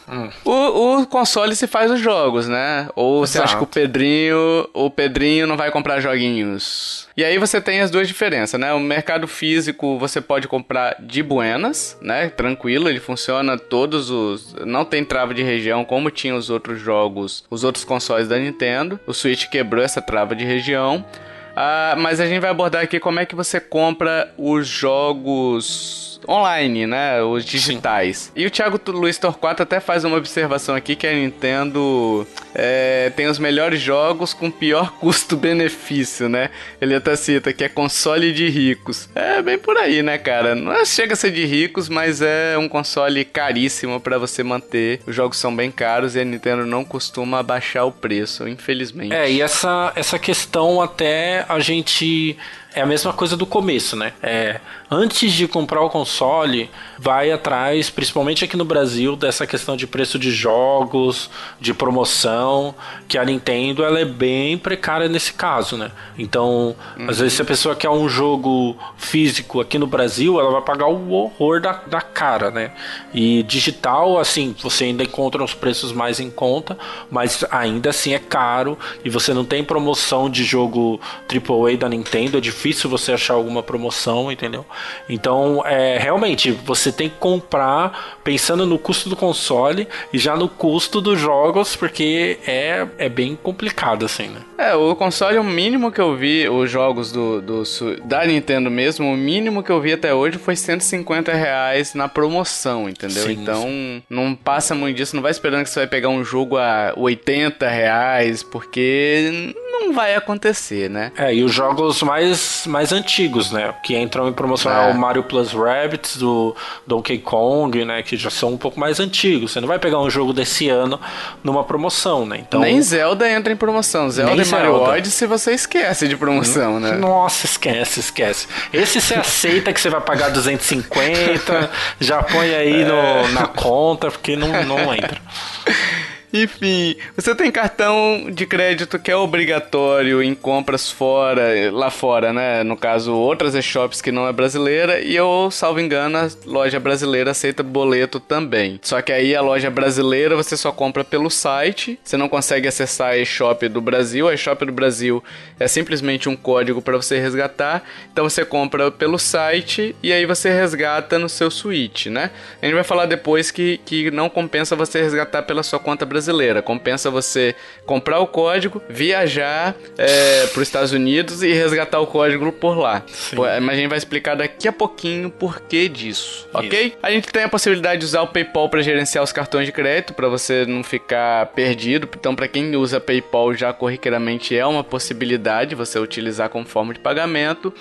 A: hum. o, o, console se faz os jogos, né? Ou você acha que o Pedrinho, o Pedrinho não vai comprar joguinhos? E aí você tem as duas diferenças, né? O mercado físico você pode comprar de buenas, né? Tranquilo, ele funciona todos os, não tem trava de região como tinha os outros jogos, os outros consoles da Nintendo. O Switch quebrou essa trava de região. Ah, mas a gente vai abordar aqui como é que você compra os jogos online, né? Os digitais. Sim. E o Thiago Luiz Torquato até faz uma observação aqui que a Nintendo é, tem os melhores jogos com pior custo-benefício, né? Ele até cita que é console de ricos. É bem por aí, né, cara? Não é, chega a ser de ricos, mas é um console caríssimo para você manter. Os jogos são bem caros e a Nintendo não costuma abaixar o preço, infelizmente.
B: É, e essa, essa questão até a gente é a mesma coisa do começo, né? É, antes de comprar o console, vai atrás, principalmente aqui no Brasil, dessa questão de preço de jogos, de promoção, que a Nintendo ela é bem precária nesse caso, né? Então, uhum. às vezes se a pessoa quer um jogo físico aqui no Brasil, ela vai pagar o horror da, da cara, né? E digital, assim, você ainda encontra os preços mais em conta, mas ainda assim é caro e você não tem promoção de jogo AAA da Nintendo, é difícil difícil você achar alguma promoção, entendeu? Então, é, realmente, você tem que comprar pensando no custo do console e já no custo dos jogos, porque é, é bem complicado, assim, né?
A: É, o console, o mínimo que eu vi, os jogos do, do da Nintendo mesmo, o mínimo que eu vi até hoje foi 150 reais na promoção, entendeu? Sim, então, sim. não passa muito disso, não vai esperando que você vai pegar um jogo a 80 reais, porque não vai acontecer, né?
B: É, e os jogos mais, mais antigos, né? Que entram em promoção é. é o Mario Plus Rabbits, do Donkey Kong, né? Que já são um pouco mais antigos. Você não vai pegar um jogo desse ano numa promoção, né?
A: Então... Nem Zelda entra em promoção. Zelda Nem e Mario Zelda. Odyssey você esquece de promoção, né?
B: Nossa, esquece, esquece. Esse você aceita que você vai pagar 250, já põe aí no, na conta, porque não, não entra.
A: Enfim, você tem cartão de crédito que é obrigatório em compras fora, lá fora, né? No caso, outras e-shops que não é brasileira. E eu, salvo engano, a loja brasileira aceita boleto também. Só que aí a loja brasileira você só compra pelo site. Você não consegue acessar a e-shop do Brasil. A e-shop do Brasil é simplesmente um código para você resgatar. Então você compra pelo site e aí você resgata no seu Switch, né? A gente vai falar depois que, que não compensa você resgatar pela sua conta brasileira brasileira. Compensa você comprar o código, viajar é, para os Estados Unidos e resgatar o código por lá. Sim. Mas a gente vai explicar daqui a pouquinho o porquê disso, ok? Isso. A gente tem a possibilidade de usar o PayPal para gerenciar os cartões de crédito, para você não ficar perdido. Então, para quem usa PayPal já corriqueiramente é uma possibilidade você utilizar como forma de pagamento.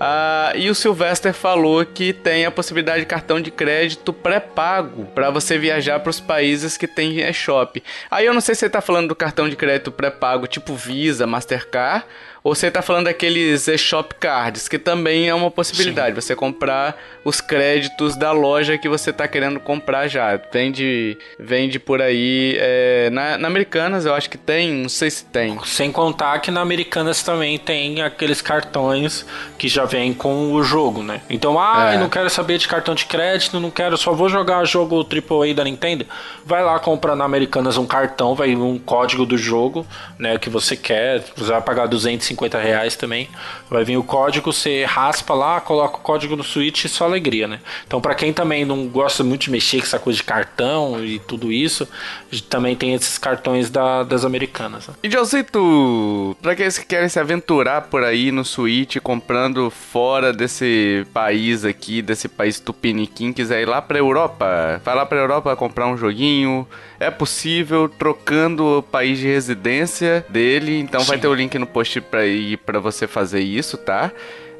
A: Ah, e o Sylvester falou que tem a possibilidade de cartão de crédito pré-pago para você viajar para os países que tem. Bank. Aí eu não sei se você tá falando do cartão de crédito pré-pago tipo Visa, Mastercard, ou você tá falando daqueles eShop Cards, que também é uma possibilidade, Sim. você comprar os créditos da loja que você tá querendo comprar já. Vende, vende por aí. É, na, na Americanas eu acho que tem, não sei se tem.
B: Sem contar que na Americanas também tem aqueles cartões que já vem com o jogo, né? Então, ah, é. não quero saber de cartão de crédito, não quero, só vou jogar jogo AAA da Nintendo. Vai lá comprar na Americanas um cartão, vai um código do jogo, né, que você quer. Você vai pagar 250 reais também. Vai vir o código, você raspa lá, coloca o código no Switch e só alegria, né? Então, para quem também não gosta muito de mexer com essa coisa de cartão e tudo isso, também tem esses cartões da, das Americanas. Né?
A: E Josito, pra aqueles que querem se aventurar por aí no Switch comprando fora desse país aqui, desse país tupiniquim, quiser ir lá pra Europa, vai lá pra Europa comprar um joguinho, é possível trocando o país de residência dele, então Sim. vai ter o link no post para ir para você fazer isso, tá?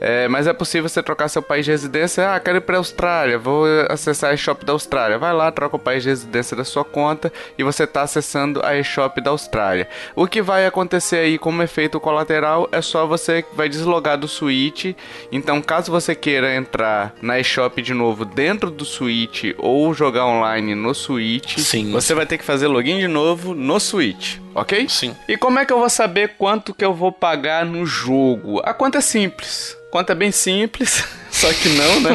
A: É, mas é possível você trocar seu país de residência. Ah, quero ir para a Austrália, vou acessar a eShop da Austrália. Vai lá, troca o país de residência da sua conta e você está acessando a eShop da Austrália. O que vai acontecer aí como efeito colateral é só você vai deslogar do Switch. Então, caso você queira entrar na eShop de novo dentro do Switch ou jogar online no Switch, Sim. você vai ter que fazer login de novo no Switch ok?
B: Sim.
A: E como é que eu vou saber quanto que eu vou pagar no jogo? A conta é simples. A conta é bem simples, só que não, né?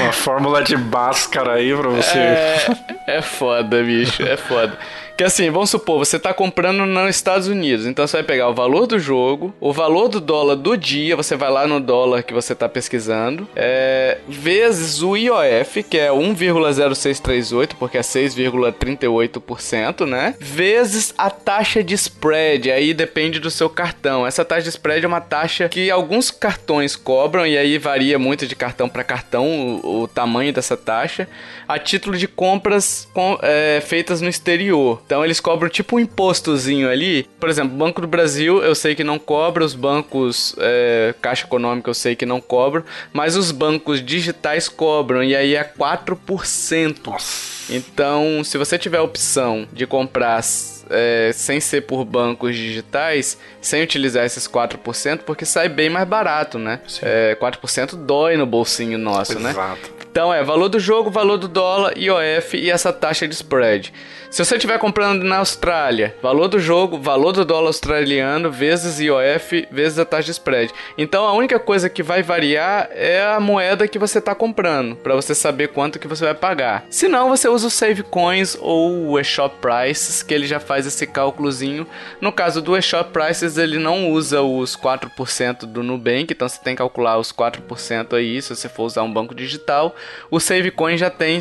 B: Uma fórmula de Bhaskara aí pra você.
A: É, é foda, bicho, é foda. Que assim, vamos supor, você está comprando nos Estados Unidos, então você vai pegar o valor do jogo, o valor do dólar do dia, você vai lá no dólar que você está pesquisando, é, vezes o IOF, que é 1,0638, porque é 6,38%, né? Vezes a taxa de spread, aí depende do seu cartão. Essa taxa de spread é uma taxa que alguns cartões cobram, e aí varia muito de cartão para cartão o, o, tamanho dessa taxa, a título de compras com, é, feitas no exterior. Então eles cobram tipo um impostozinho ali. Por exemplo, Banco do Brasil eu sei que não cobra, os bancos é, Caixa Econômica eu sei que não cobram, mas os bancos digitais cobram e aí é 4%. Nossa. Então, se você tiver a opção de comprar é, sem ser por bancos digitais, sem utilizar esses 4%, porque sai bem mais barato, né? É, 4% dói no bolsinho nosso,
B: né?
A: Exato. né? Então é valor do jogo, valor do dólar, IOF e essa taxa de spread. Se você estiver comprando na Austrália, valor do jogo, valor do dólar australiano, vezes IOF, vezes a taxa de spread. Então a única coisa que vai variar é a moeda que você está comprando, para você saber quanto que você vai pagar. Se não, você usa o Save Coins ou o eShop Prices, que ele já faz esse cálculozinho. No caso do eShop Prices, ele não usa os 4% do Nubank, então você tem que calcular os 4% aí, se você for usar um banco digital. O Save Coin já tem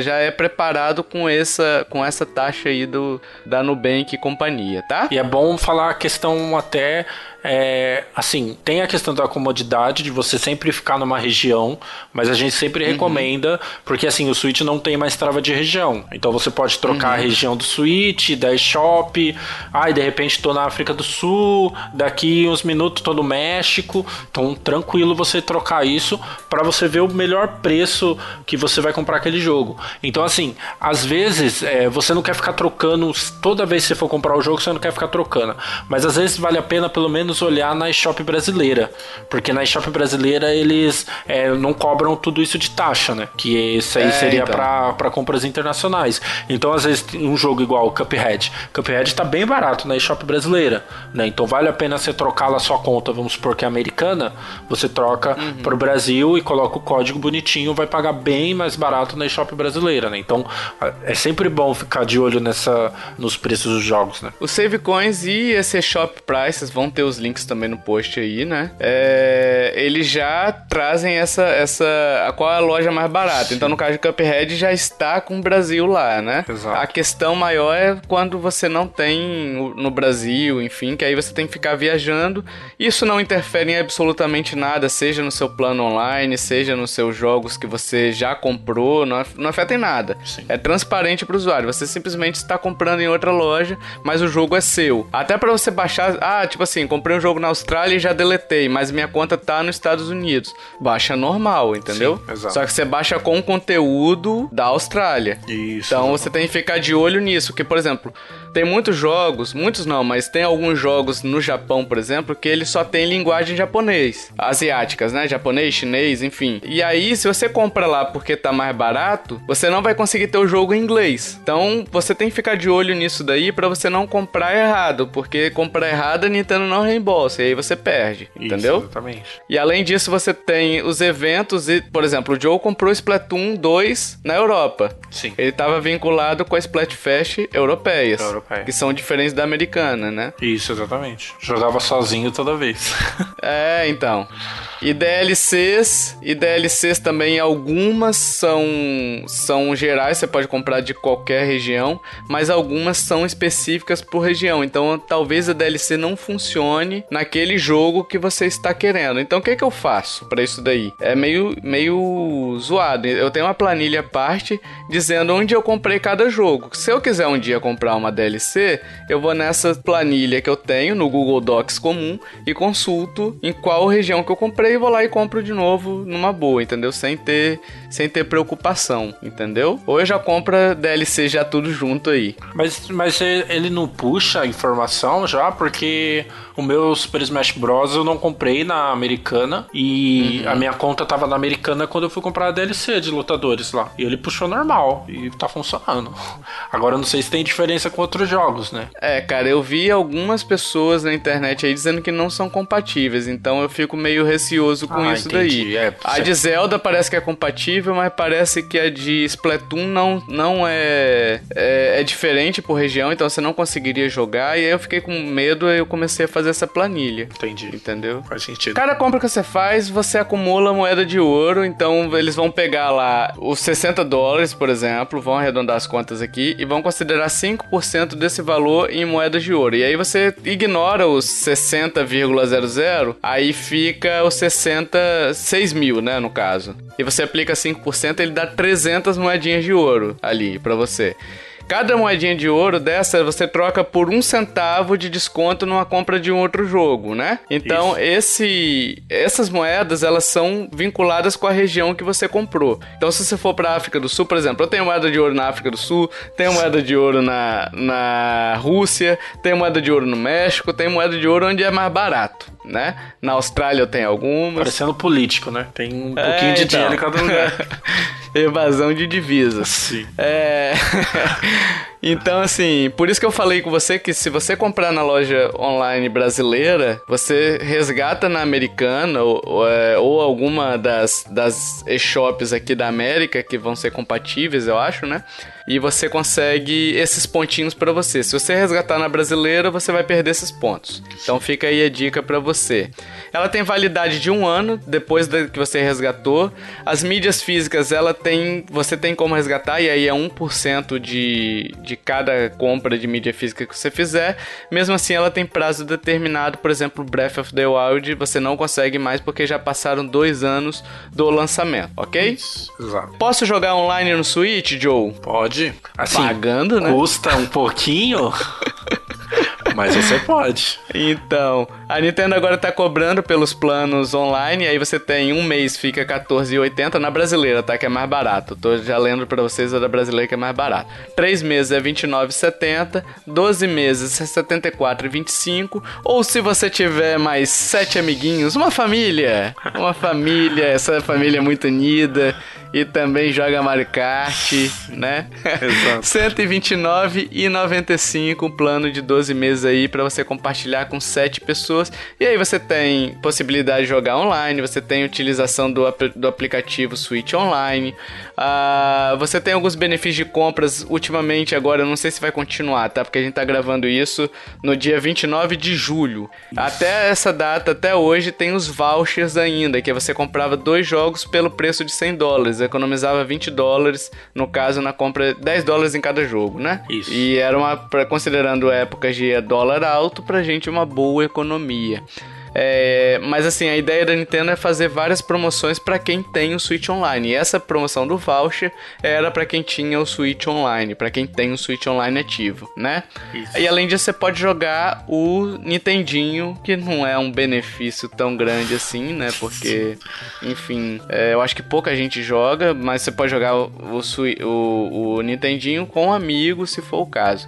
A: já é preparado com essa com essa taxa aí do, da Nubank e companhia, tá?
B: E é bom falar a questão até é, assim, tem a questão da comodidade de você sempre ficar numa região, mas a gente sempre uhum. recomenda, porque assim, o Switch não tem mais trava de região. Então você pode trocar uhum. a região do Switch, da eShop, ai, de repente tô na África do Sul, daqui uns minutos tô no México. Então, tranquilo você trocar isso para você ver o melhor preço que você vai comprar aquele jogo. Então, assim, às vezes é, você não quer ficar trocando, toda vez que você for comprar o jogo, você não quer ficar trocando. Mas às vezes vale a pena pelo menos menos olhar na eShop brasileira, porque na eShop brasileira eles é, não cobram tudo isso de taxa, né? Que isso aí é, seria então. para compras internacionais. Então, às vezes, um jogo igual o Cuphead, Cuphead tá bem barato na eShop brasileira, né? Então, vale a pena você trocar lá sua conta, vamos supor que é americana, você troca uhum. pro Brasil e coloca o código bonitinho, vai pagar bem mais barato na eShop brasileira, né? Então, é sempre bom ficar de olho nessa nos preços dos jogos, né?
A: Os Save Coins e esse Shop Prices vão ter os links também no post aí, né? É, eles já trazem essa, essa. Qual é a loja mais barata. Então, no caso de Cuphead, já está com o Brasil lá, né?
B: Exato.
A: A questão maior é quando você não tem no Brasil, enfim, que aí você tem que ficar viajando. Isso não interfere em absolutamente nada, seja no seu plano online, seja nos seus jogos que você já comprou, não, não afeta em nada. Sim. É transparente para o usuário. Você simplesmente está comprando em outra loja, mas o jogo é seu. Até para você baixar, ah, tipo assim, comprei comprei um jogo na Austrália e já deletei, mas minha conta tá nos Estados Unidos. Baixa normal, entendeu?
B: Sim.
A: Só que você baixa com conteúdo da Austrália.
B: Isso.
A: Então você tem que ficar de olho nisso, que por exemplo, tem muitos jogos, muitos não, mas tem alguns jogos no Japão, por exemplo, que ele só tem linguagem japonês, asiáticas, né? Japonês, chinês, enfim. E aí, se você compra lá porque tá mais barato, você não vai conseguir ter o jogo em inglês. Então, você tem que ficar de olho nisso daí para você não comprar errado, porque comprar errado a Nintendo não reembolsa e aí você perde,
B: Isso,
A: entendeu?
B: Exatamente.
A: E além disso, você tem os eventos e, por exemplo, o Joe comprou Splatoon 2 na Europa.
B: Sim.
A: Ele estava vinculado com a Splatfest europeias,
B: Europeia.
A: que são diferentes da americana, né?
B: Isso, exatamente. Jogava sozinho toda vez.
A: É, então. E DLCs, e DLCs também algumas são são gerais, você pode comprar de qualquer região, mas algumas são específicas por região. Então, talvez a DLC não funcione naquele jogo que você está querendo. Então, o que é que eu faço para isso daí? É meio meio zoado. Eu tenho uma planilha à parte dizendo onde eu comprei cada jogo. Se eu quiser um dia comprar uma DLC, eu vou nessa planilha que eu tenho no Google Docs comum e consulto em qual região que eu comprei e vou lá e compro de novo numa boa, entendeu? Sem ter, sem ter preocupação, entendeu? Ou eu já compro DLC já tudo junto aí.
B: Mas, mas ele não puxa a informação já, porque o meu Super Smash Bros. eu não comprei na americana e a minha conta tava na americana quando eu fui comprar a DLC de lutadores lá. E ele puxou normal e tá funcionando. Agora eu não sei se tem diferença com outros jogos, né?
A: É, cara, eu vi algumas pessoas na internet aí dizendo que não são compatíveis, então eu fico meio receoso com
B: Ah,
A: isso
B: entendi.
A: daí.
B: É,
A: a de Zelda parece que é compatível, mas parece que a de Splatoon não, não é, é. é diferente por região, então você não conseguiria jogar. E aí eu fiquei com medo e eu comecei a fazer essa planilha.
B: Entendi.
A: Entendeu?
B: Faz sentido.
A: Cada compra que você faz, você acumula moeda de ouro. Então, eles vão pegar lá os 60 dólares, por exemplo, vão arredondar as contas aqui e vão considerar 5% desse valor em moedas de ouro. E aí você ignora os 60,00, aí fica os 60, 6 mil, né, no caso. E você aplica 5%, ele dá 300 moedinhas de ouro ali pra você. Cada moedinha de ouro dessa você troca por um centavo de desconto numa compra de um outro jogo, né? Então esse, essas moedas elas são vinculadas com a região que você comprou. Então se você for para África do Sul, por exemplo, eu tenho moeda de ouro na África do Sul, tenho moeda de ouro na, na Rússia, tenho moeda de ouro no México, tenho moeda de ouro onde é mais barato, né? Na Austrália eu tenho algumas.
B: Parecendo político, né? Tem um
A: É,
B: pouquinho de
A: então.
B: dinheiro em cada lugar.
A: Evasão de divisas.
B: Sim.
A: É. então, assim, por isso que eu falei com você que se você comprar na loja online brasileira, você resgata na americana ou, ou, é, ou alguma das, das e-shops aqui da América que vão ser compatíveis, eu acho, né? E você consegue esses pontinhos pra você. Se você resgatar na brasileira, você vai perder esses pontos. Então fica aí a dica pra você. Ela tem validade de um ano depois que você resgatou. As mídias físicas, ela tem, você tem como resgatar e aí é 1% de, de cada compra de mídia física que você fizer. Mesmo assim, ela tem prazo determinado. Por exemplo, Breath of the Wild, você não consegue mais porque já passaram dois anos do lançamento, ok?
B: Exato.
A: Posso jogar online no Switch, Joe?
B: Pode. Assim,
A: Pagando, né?
B: custa um pouquinho, mas você pode.
A: Então, a Nintendo agora tá cobrando pelos planos online, aí você tem um mês fica R$14,80 na brasileira, tá? Que é mais barato. Tô já lendo pra vocês a da brasileira que é mais barato. Três meses é R$29,70, 12 meses é R$74,25, ou se você tiver mais sete amiguinhos, uma família, uma família, essa família é muito unida e também joga Mario Kart, né?
B: Exato.
A: 129,95 um plano de 12 meses aí pra você compartilhar com 7 pessoas. E aí você tem possibilidade de jogar online, você tem utilização do, do aplicativo Switch Online. Ah, você tem alguns benefícios de compras ultimamente agora, eu não sei se vai continuar, tá? Porque a gente tá gravando isso no dia 29 de julho. Até essa data, até hoje, tem os vouchers ainda, que você comprava dois jogos pelo preço de 100 dólares, economizava 20 dólares, no caso, na compra 10 dólares em cada jogo, né?
B: Isso.
A: E era uma, considerando épocas de dólar alto, pra gente uma boa economia. É, mas assim, a ideia da Nintendo é fazer várias promoções para quem tem o Switch Online. E essa promoção do voucher era para quem tinha o Switch Online, para quem tem o Switch Online ativo, né? Isso. E além disso, você pode jogar o Nintendinho, que não é um benefício tão grande assim, né? Porque, enfim, é, eu acho que pouca gente joga, mas você pode jogar o, o, o, o Nintendinho com amigos, se for o caso.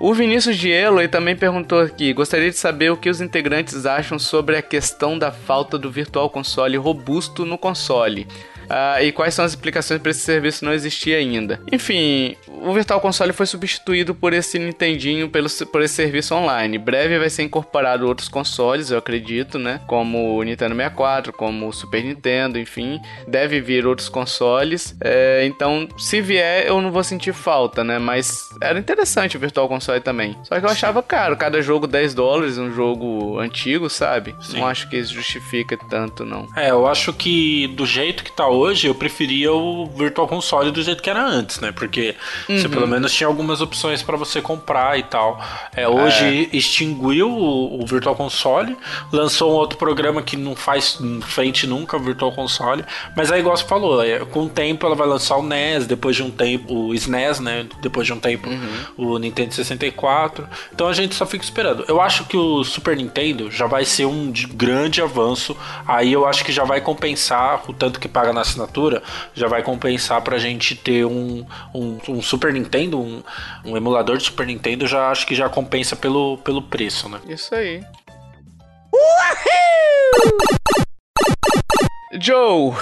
A: O Vinícius Dielo também perguntou aqui: gostaria de saber o que os integrantes acham sobre a questão da falta do Virtual Console robusto no console. Uh, e quais são as implicações para esse serviço não existir ainda. Enfim, o Virtual Console foi substituído por esse Nintendinho pelo, por esse serviço online. Breve vai ser incorporado outros consoles, eu acredito, né? Como o Nintendo 64, como o Super Nintendo, enfim. Deve vir outros consoles. É, então, se vier, eu não vou sentir falta, né? Mas era interessante o Virtual Console também. Só que eu achava caro, cada jogo 10 dólares, um jogo antigo, sabe? Sim. Não acho que isso justifica tanto, não.
B: É, eu acho que do jeito que tá hoje hoje, eu preferia o Virtual Console do jeito que era antes, né? Porque uhum. você pelo menos tinha algumas opções para você comprar e tal. É, hoje é. extinguiu o, o, Virtual Console, lançou um outro programa que não faz frente nunca ao Virtual Console, mas aí igual você falou, é, com o tempo ela vai lançar o NES, depois de um tempo o SNES, né? Depois de um tempo uhum. o Nintendo 64. Então a gente só fica esperando. Eu acho que o Super Nintendo já vai ser um grande avanço. Aí eu acho que já vai compensar o tanto que paga na assinatura, já vai compensar pra gente ter um, um, um Super Nintendo, um, um, emulador de Super Nintendo, já acho que já compensa pelo, pelo preço, né?
A: Isso aí. Joe,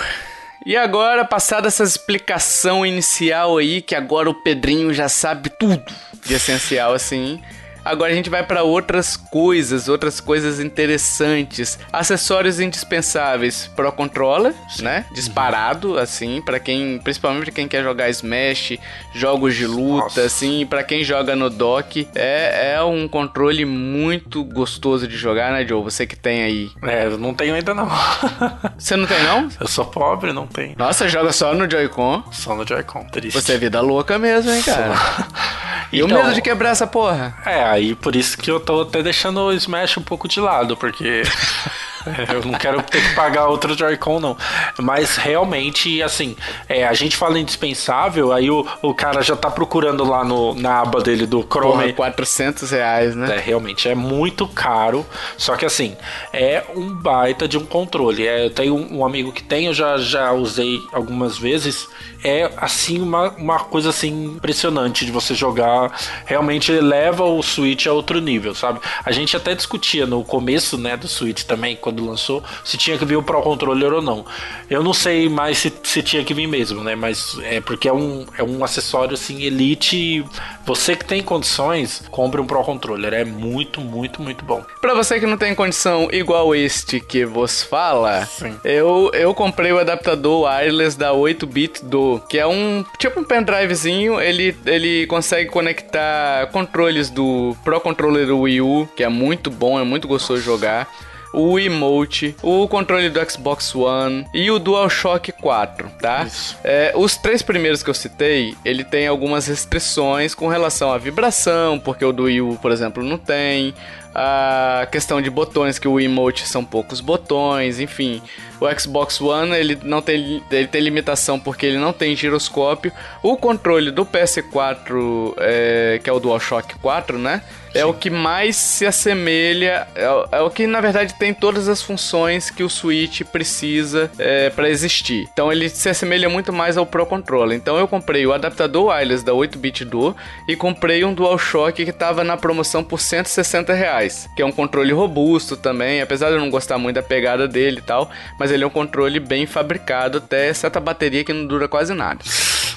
A: e agora, passada essa explicação inicial aí, que agora o Pedrinho já sabe tudo de essencial assim. Agora a gente vai para outras coisas, outras coisas interessantes. Acessórios indispensáveis Pro Controller, Sim. né? Disparado, uhum. assim, para quem, principalmente pra quem quer jogar Smash, jogos de luta, Nossa. assim, para quem joga no dock, é, é um controle muito gostoso de jogar, né, Joe? Você que tem aí.
B: É, eu não tenho ainda não.
A: Você não tem não?
B: Eu sou pobre, não tenho.
A: Nossa, joga só no Joy-Con?
B: Só no Joy-Con, triste.
A: Você é vida louca mesmo, hein, cara? e então, o medo de quebrar essa porra?
B: É, Aí por isso que eu tô até deixando o Smash um pouco de lado, porque eu não quero ter que pagar outro Joy-Con, não. Mas realmente, assim, é, a gente fala indispensável, aí o, o cara já tá procurando lá no, na aba dele do Chrome. Porra,
A: 400 reais, né?
B: É, realmente, é muito caro. Só que, assim, é um baita de um controle. É, eu tenho um, um amigo que tem, eu já, já usei algumas vezes é assim uma, uma coisa assim impressionante de você jogar. Realmente leva o Switch a outro nível, sabe? A gente até discutia no começo, né, do Switch também, quando lançou, se tinha que vir o Pro Controller ou não. Eu não sei mais se, se tinha que vir mesmo, né? Mas é porque é um, é um acessório assim elite. Você que tem condições, compre um Pro Controller. É muito, muito, muito bom.
A: Para você que não tem condição igual este que vos fala, Sim. eu eu comprei o adaptador wireless da 8-bit do que é um tipo um pendrivezinho, ele, ele consegue conectar controles do Pro Controller Wii U, que é muito bom, é muito gostoso jogar o emote, o controle do Xbox One e o DualShock 4, tá? É, os três primeiros que eu citei, ele tem algumas restrições com relação à vibração, porque o do Wii U, por exemplo, não tem a questão de botões, que o emote são poucos botões, enfim. O Xbox One ele não tem, ele tem limitação porque ele não tem giroscópio. O controle do PS4, é, que é o DualShock 4, né? é o que mais se assemelha, é, é, o que na verdade tem todas as funções que o Switch precisa é, para existir. Então ele se assemelha muito mais ao Pro Controller. Então eu comprei o adaptador wireless da 8-bit Duo e comprei um DualShock que estava na promoção por 160 reais, que é um controle robusto também, apesar de eu não gostar muito da pegada dele e tal, mas ele é um controle bem fabricado, até certa bateria que não dura quase nada.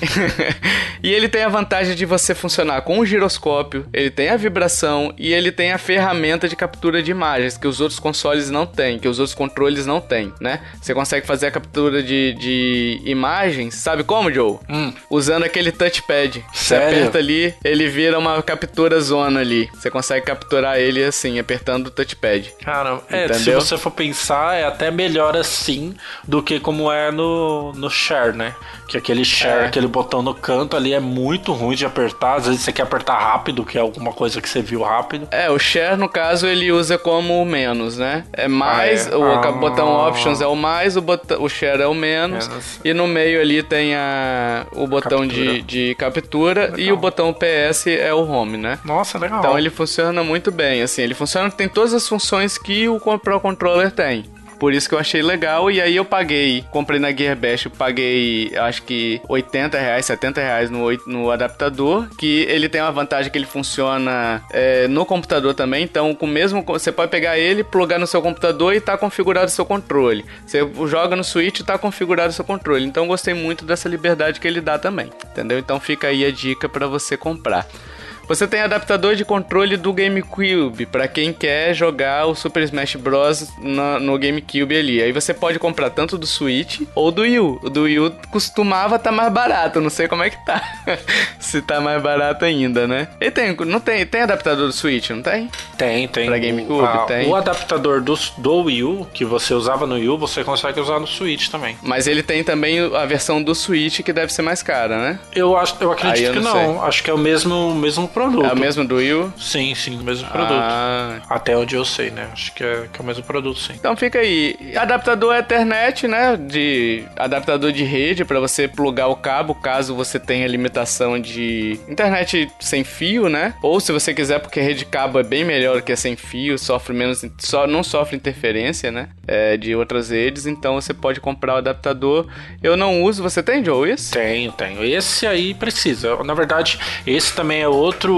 A: e ele tem a vantagem de você funcionar com o giroscópio, ele tem a vibração e ele tem a ferramenta de captura de imagens que os outros consoles não têm, que os outros controles não têm, né? Você consegue fazer a captura de, de imagens, sabe como, Joe? Hum. Usando aquele touchpad. Você aperta ali, ele vira uma captura zona ali. Você consegue capturar ele assim, apertando o touchpad.
B: Cara, é, se você for pensar, é até melhor assim do que como é no, no share, né? Que aquele share, é. aquele botão no canto ali é muito ruim de apertar. Às vezes você quer apertar rápido, que é alguma coisa que você viu rápido.
A: É, o share, no caso, ele usa como menos, né? É mais, ah, é? o ah. botão options é o mais, o, botão, o share é o menos. menos. E no meio ali tem a, o botão captura. De, de captura legal. e o botão PS é o home, né?
B: Nossa, legal.
A: Então ele funciona muito bem, assim. Ele funciona, tem todas as funções que o Pro Controller tem. Por isso que eu achei legal. E aí eu paguei, comprei na Gearbest, eu paguei acho que 80 reais, 70 reais no, no adaptador. Que ele tem uma vantagem que ele funciona é, no computador também. Então, com o mesmo. Você pode pegar ele, plugar no seu computador e tá configurado o seu controle. Você joga no Switch e tá configurado o seu controle. Então, gostei muito dessa liberdade que ele dá também. Entendeu? Então, fica aí a dica para você comprar. Você tem adaptador de controle do GameCube para quem quer jogar o Super Smash Bros no, no, GameCube ali. Aí você pode comprar tanto do Switch ou do Wii U. O do Wii U costumava estar tá mais barato, não sei como é que tá. Se tá mais barato ainda, né? E tem, não tem, tem adaptador do Switch, não tem?
B: Tem, tem.
A: Pra GameCube,
B: a,
A: tem.
B: O adaptador do, do Wii U que você usava no Wii U, você consegue usar no Switch também.
A: Mas ele tem também a versão do Switch que deve ser mais cara, né?
B: Eu acho, eu acredito eu que não. Acho que é o mesmo, mesmo produto.
A: É o mesmo do Wii
B: Sim, sim, o mesmo produto. Ah. Até onde eu sei, né? Acho que é, que é o mesmo produto, sim.
A: Então fica aí. Adaptador Ethernet, né? De adaptador de rede para você plugar o cabo caso você tenha limitação de internet sem fio, né? Ou se você quiser, porque a rede cabo é bem melhor que a sem fio, sofre menos, só não sofre interferência, né? É, de outras redes, então você pode comprar o adaptador. Eu não uso, você tem, Joe, isso?
B: Tenho, tenho. Esse aí precisa. Na verdade, esse também é outro,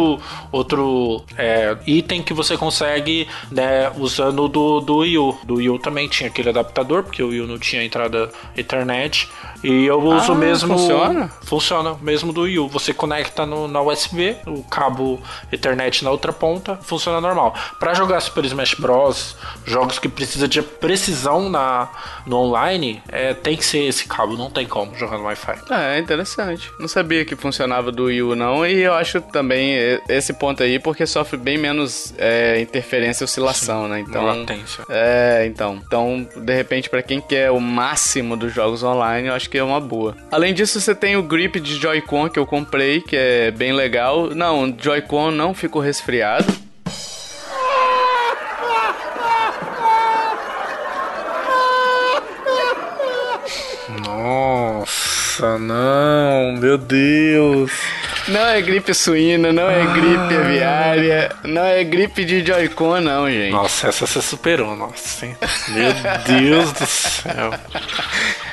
B: outro é, item que você consegue né, usando do, do Wii U. Do Wii U também tinha aquele adaptador, porque o Wii U não tinha entrada Ethernet. E eu uso
A: ah,
B: mesmo.
A: Funciona?
B: Funciona, mesmo do Wii U. Você conecta no, na USB, o cabo Ethernet na outra ponta, funciona normal. Para jogar Super Smash Bros., jogos que precisa de precisão na, no online, é, tem que ser esse cabo, não tem como jogar no Wi-Fi.
A: É, interessante. Não sabia que funcionava do Wii U, não. E eu acho também esse ponto aí, porque sofre bem menos é, interferência e oscilação, Sim, né? Então.
B: Latência.
A: É, então. Então, de repente, para quem quer o máximo dos jogos online, eu acho que é uma boa. Além disso, você tem o grip de Joy-Con que eu comprei, que é bem legal. Não, Joy-Con não ficou resfriado.
B: Nossa, não, meu Deus.
A: Não é gripe suína, não é gripe aviária, não é gripe de Joy-Con, não, gente.
B: Nossa, essa você superou, nossa. Hein? Meu Deus do céu.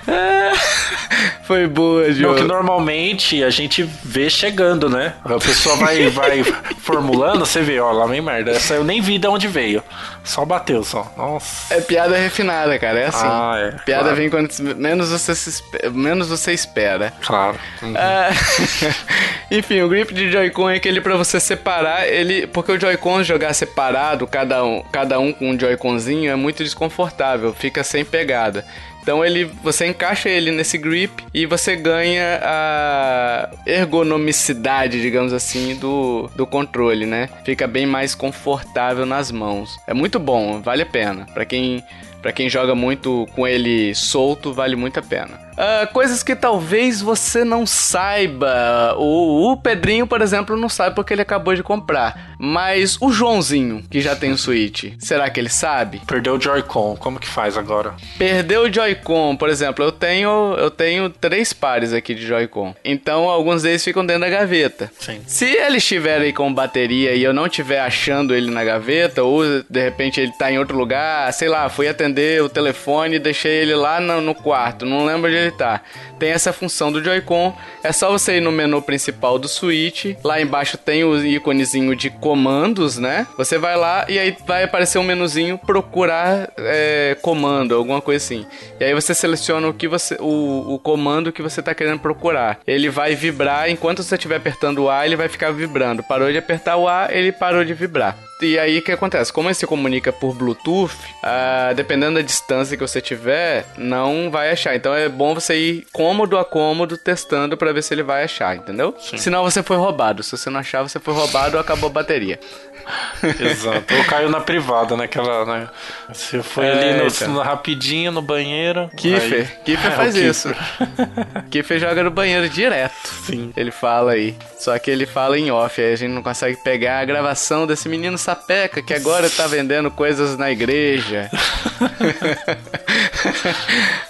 A: Foi boa, João.
B: que normalmente a gente vê chegando, né? A pessoa vai, vai formulando, você vê, ó, lá vem merda. Essa eu nem vi de onde veio. Só bateu, só. Nossa.
A: É piada refinada, cara. É assim. Ah, é. Piada claro. vem quando menos você, se, menos você espera.
B: Claro.
A: Uhum. Ah, enfim, o grip de Joy-Con é aquele pra você separar ele. Porque o Joy-Con jogar separado, cada um, cada um com um Joy-Conzinho, é muito desconfortável. Fica sem pegada. Então ele, você encaixa ele nesse grip e você ganha a ergonomicidade, digamos assim, do, do controle, né? Fica bem mais confortável nas mãos. É muito bom, vale a pena. Para quem para quem joga muito com ele solto, vale muito a pena. Uh, coisas que talvez você não saiba. O, o, Pedrinho, por exemplo, não sabe porque ele acabou de comprar. Mas o Joãozinho, que já tem o Switch, será que ele sabe?
B: Perdeu o Joy-Con, como que faz agora?
A: Perdeu o Joy-Con, por exemplo, eu tenho, eu tenho três pares aqui de Joy-Con. Então, alguns deles ficam dentro da gaveta.
B: Sim.
A: Se ele estiver aí com bateria e eu não estiver achando ele na gaveta, ou de repente ele tá em outro lugar, sei lá, fui atender o telefone e deixei ele lá no, no quarto, não lembro de Tem essa função do Joy-Con. É só você ir no menu principal do Switch. Lá embaixo tem o íconezinho de comandos, né? Você vai lá e aí vai aparecer um menuzinho procurar é, comando, alguma coisa assim. E aí você seleciona o que você, o, o comando que você tá querendo procurar. Ele vai vibrar enquanto você estiver apertando o A, ele vai ficar vibrando. Parou de apertar o A, ele parou de vibrar. E aí o que acontece? Como ele se comunica por Bluetooth, ah, dependendo da distância que você tiver, não vai achar. Então é bom você ir cômodo a cômodo testando para ver se ele vai achar, entendeu? Sim. Senão você foi roubado. Se você não achar, você foi roubado, acabou a bateria.
B: Exato. Ou caiu na privada, naquela, né? Você foi é, ali no, no, rapidinho no banheiro.
A: Kiffer. Aí... Kiffer é, faz isso. Kiffer joga no banheiro direto.
B: Sim.
A: Ele fala aí. Só que ele fala em off, aí a gente não consegue pegar a gravação desse menino sapeca que agora tá vendendo coisas na igreja.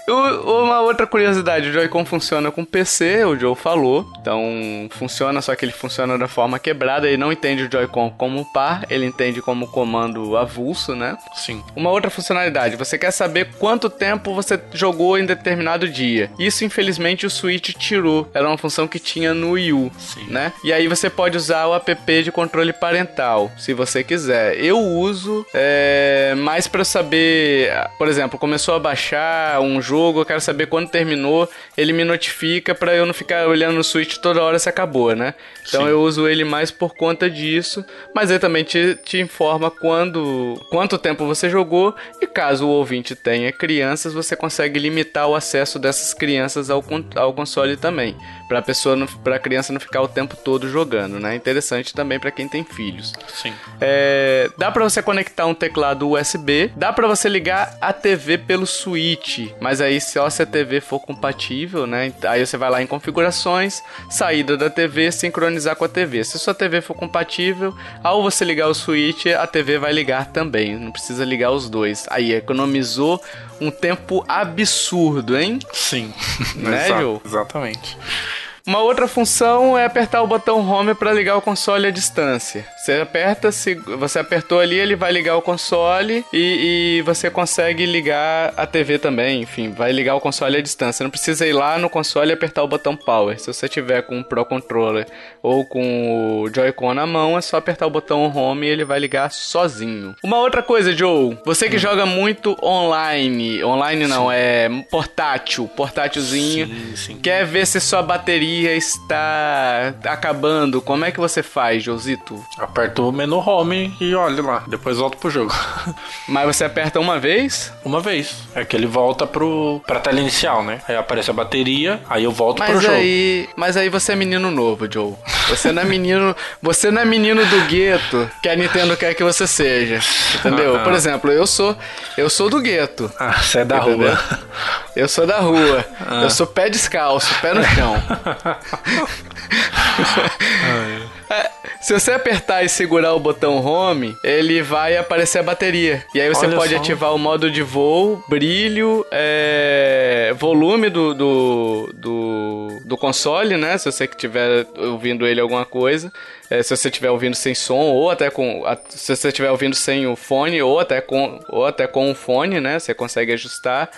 A: Uma outra curiosidade, o Joy-Con funciona com PC, o Joe falou. Então funciona, só que ele funciona da forma quebrada. Ele não entende o Joy-Con como par, ele entende como comando avulso, né?
B: Sim.
A: Uma outra funcionalidade, você quer saber quanto tempo você jogou em determinado dia. Isso, infelizmente, o Switch tirou. Era uma função que tinha no Wii U, Sim. né? E aí você pode usar o app de controle parental, se você quiser. Eu uso é, mais para saber, por exemplo, começou a baixar um jogo, eu quero saber quando terminou, ele me notifica para eu não ficar olhando no Switch toda hora se acabou, né? Então Sim. eu uso ele mais por conta disso, mas ele também te, te informa quando quanto tempo você jogou e caso o ouvinte tenha crianças, você consegue limitar o acesso dessas crianças ao, ao console também, para a pessoa para a criança não ficar o tempo todo jogando, né? Interessante também para quem tem filhos.
B: Sim.
A: É, dá para você conectar um teclado USB, dá para você ligar a TV pelo Switch, mas aí só se a TV for compatível, né? Aí você vai lá em configurações, saída da TV, sincronizar com a TV. Se sua TV for compatível, ao você ligar o Switch, a TV vai ligar também. Não precisa ligar os dois. Aí economizou um tempo absurdo, hein?
B: Sim.
A: Né,
B: Exato, Exatamente.
A: Uma outra função é apertar o botão Home para ligar o console à distância. Você aperta, se você apertou ali, ele vai ligar o console e, e, você consegue ligar a TV também. Enfim, vai ligar o console à distância. Não precisa ir lá no console e apertar o botão Power. Se você tiver com o Pro Controller ou com o Joy-Con na mão, é só apertar o botão Home e ele vai ligar sozinho. Uma outra coisa, Joe, você que hum. joga muito online, online não, sim. é portátil, portátilzinho, sim, sim. quer ver se sua bateria bateria está acabando, como é que você faz, Josito?
B: Aperta o menu home e olha lá, depois volta pro jogo.
A: Mas você aperta uma vez?
B: Uma vez. É que ele volta pro, pra tela inicial, né? Aí aparece a bateria, aí eu volto
A: mas
B: pro
A: aí, jogo. Mas aí você é menino novo, Joe. Você não é menino, você não é menino do gueto que a Nintendo quer que você seja. Entendeu? Por exemplo, eu sou eu sou do gueto.
B: Ah, você é da entendeu? rua.
A: Eu sou da rua. Ah. Eu sou pé descalço, pé no chão. é, se você apertar e segurar o botão home, ele vai aparecer a bateria. E aí você Olha pode só. ativar o modo de voo, brilho, é, volume do, do, do, do, console, né? Se você estiver ouvindo ele alguma coisa. É, se você estiver ouvindo sem som, ou até com. Se você estiver ouvindo sem o fone, ou até com, ou até com o fone, né? Você consegue ajustar.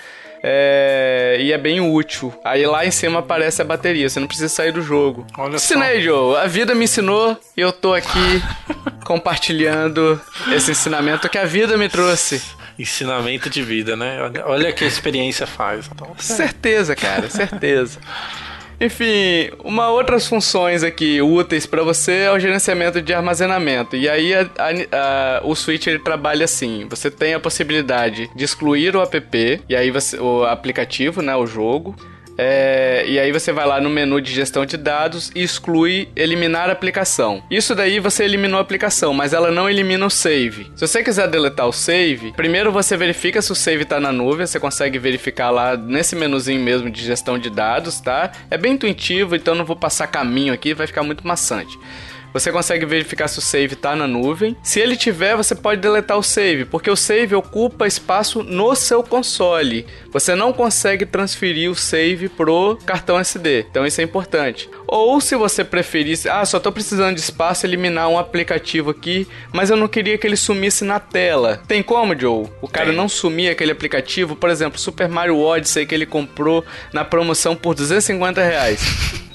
A: É, e é bem útil. Aí lá em cima aparece a bateria, você não precisa sair do jogo.
B: Olha
A: Ensinei, só. Joe. A vida me ensinou e eu tô aqui compartilhando esse ensinamento que a vida me trouxe.
B: Ensinamento de vida, né? Olha que a experiência faz. Então,
A: certeza, cara, certeza. Enfim, uma outras funções aqui úteis para você é o gerenciamento de armazenamento. E aí a, a, a, o Switch ele trabalha assim: você tem a possibilidade de excluir o app e aí você, o aplicativo, né, o jogo. É, e aí você vai lá no menu de gestão de dados e exclui eliminar a aplicação. Isso daí você eliminou a aplicação, mas ela não elimina o save. Se você quiser deletar o save, primeiro você verifica se o save está na nuvem, você consegue verificar lá nesse menuzinho mesmo de gestão de dados, tá? É bem intuitivo, então não vou passar caminho aqui, vai ficar muito maçante. Você consegue verificar se o save está na nuvem. Se ele tiver, você pode deletar o save, porque o save ocupa espaço no seu console. Você não consegue transferir o save pro cartão SD. Então isso é importante. Ou se você preferir, ah, só estou precisando de espaço, eliminar um aplicativo aqui, mas eu não queria que ele sumisse na tela. Tem como, Joe? O cara Tem. não sumir aquele aplicativo, por exemplo, Super Mario Odyssey que ele comprou na promoção por 250 reais.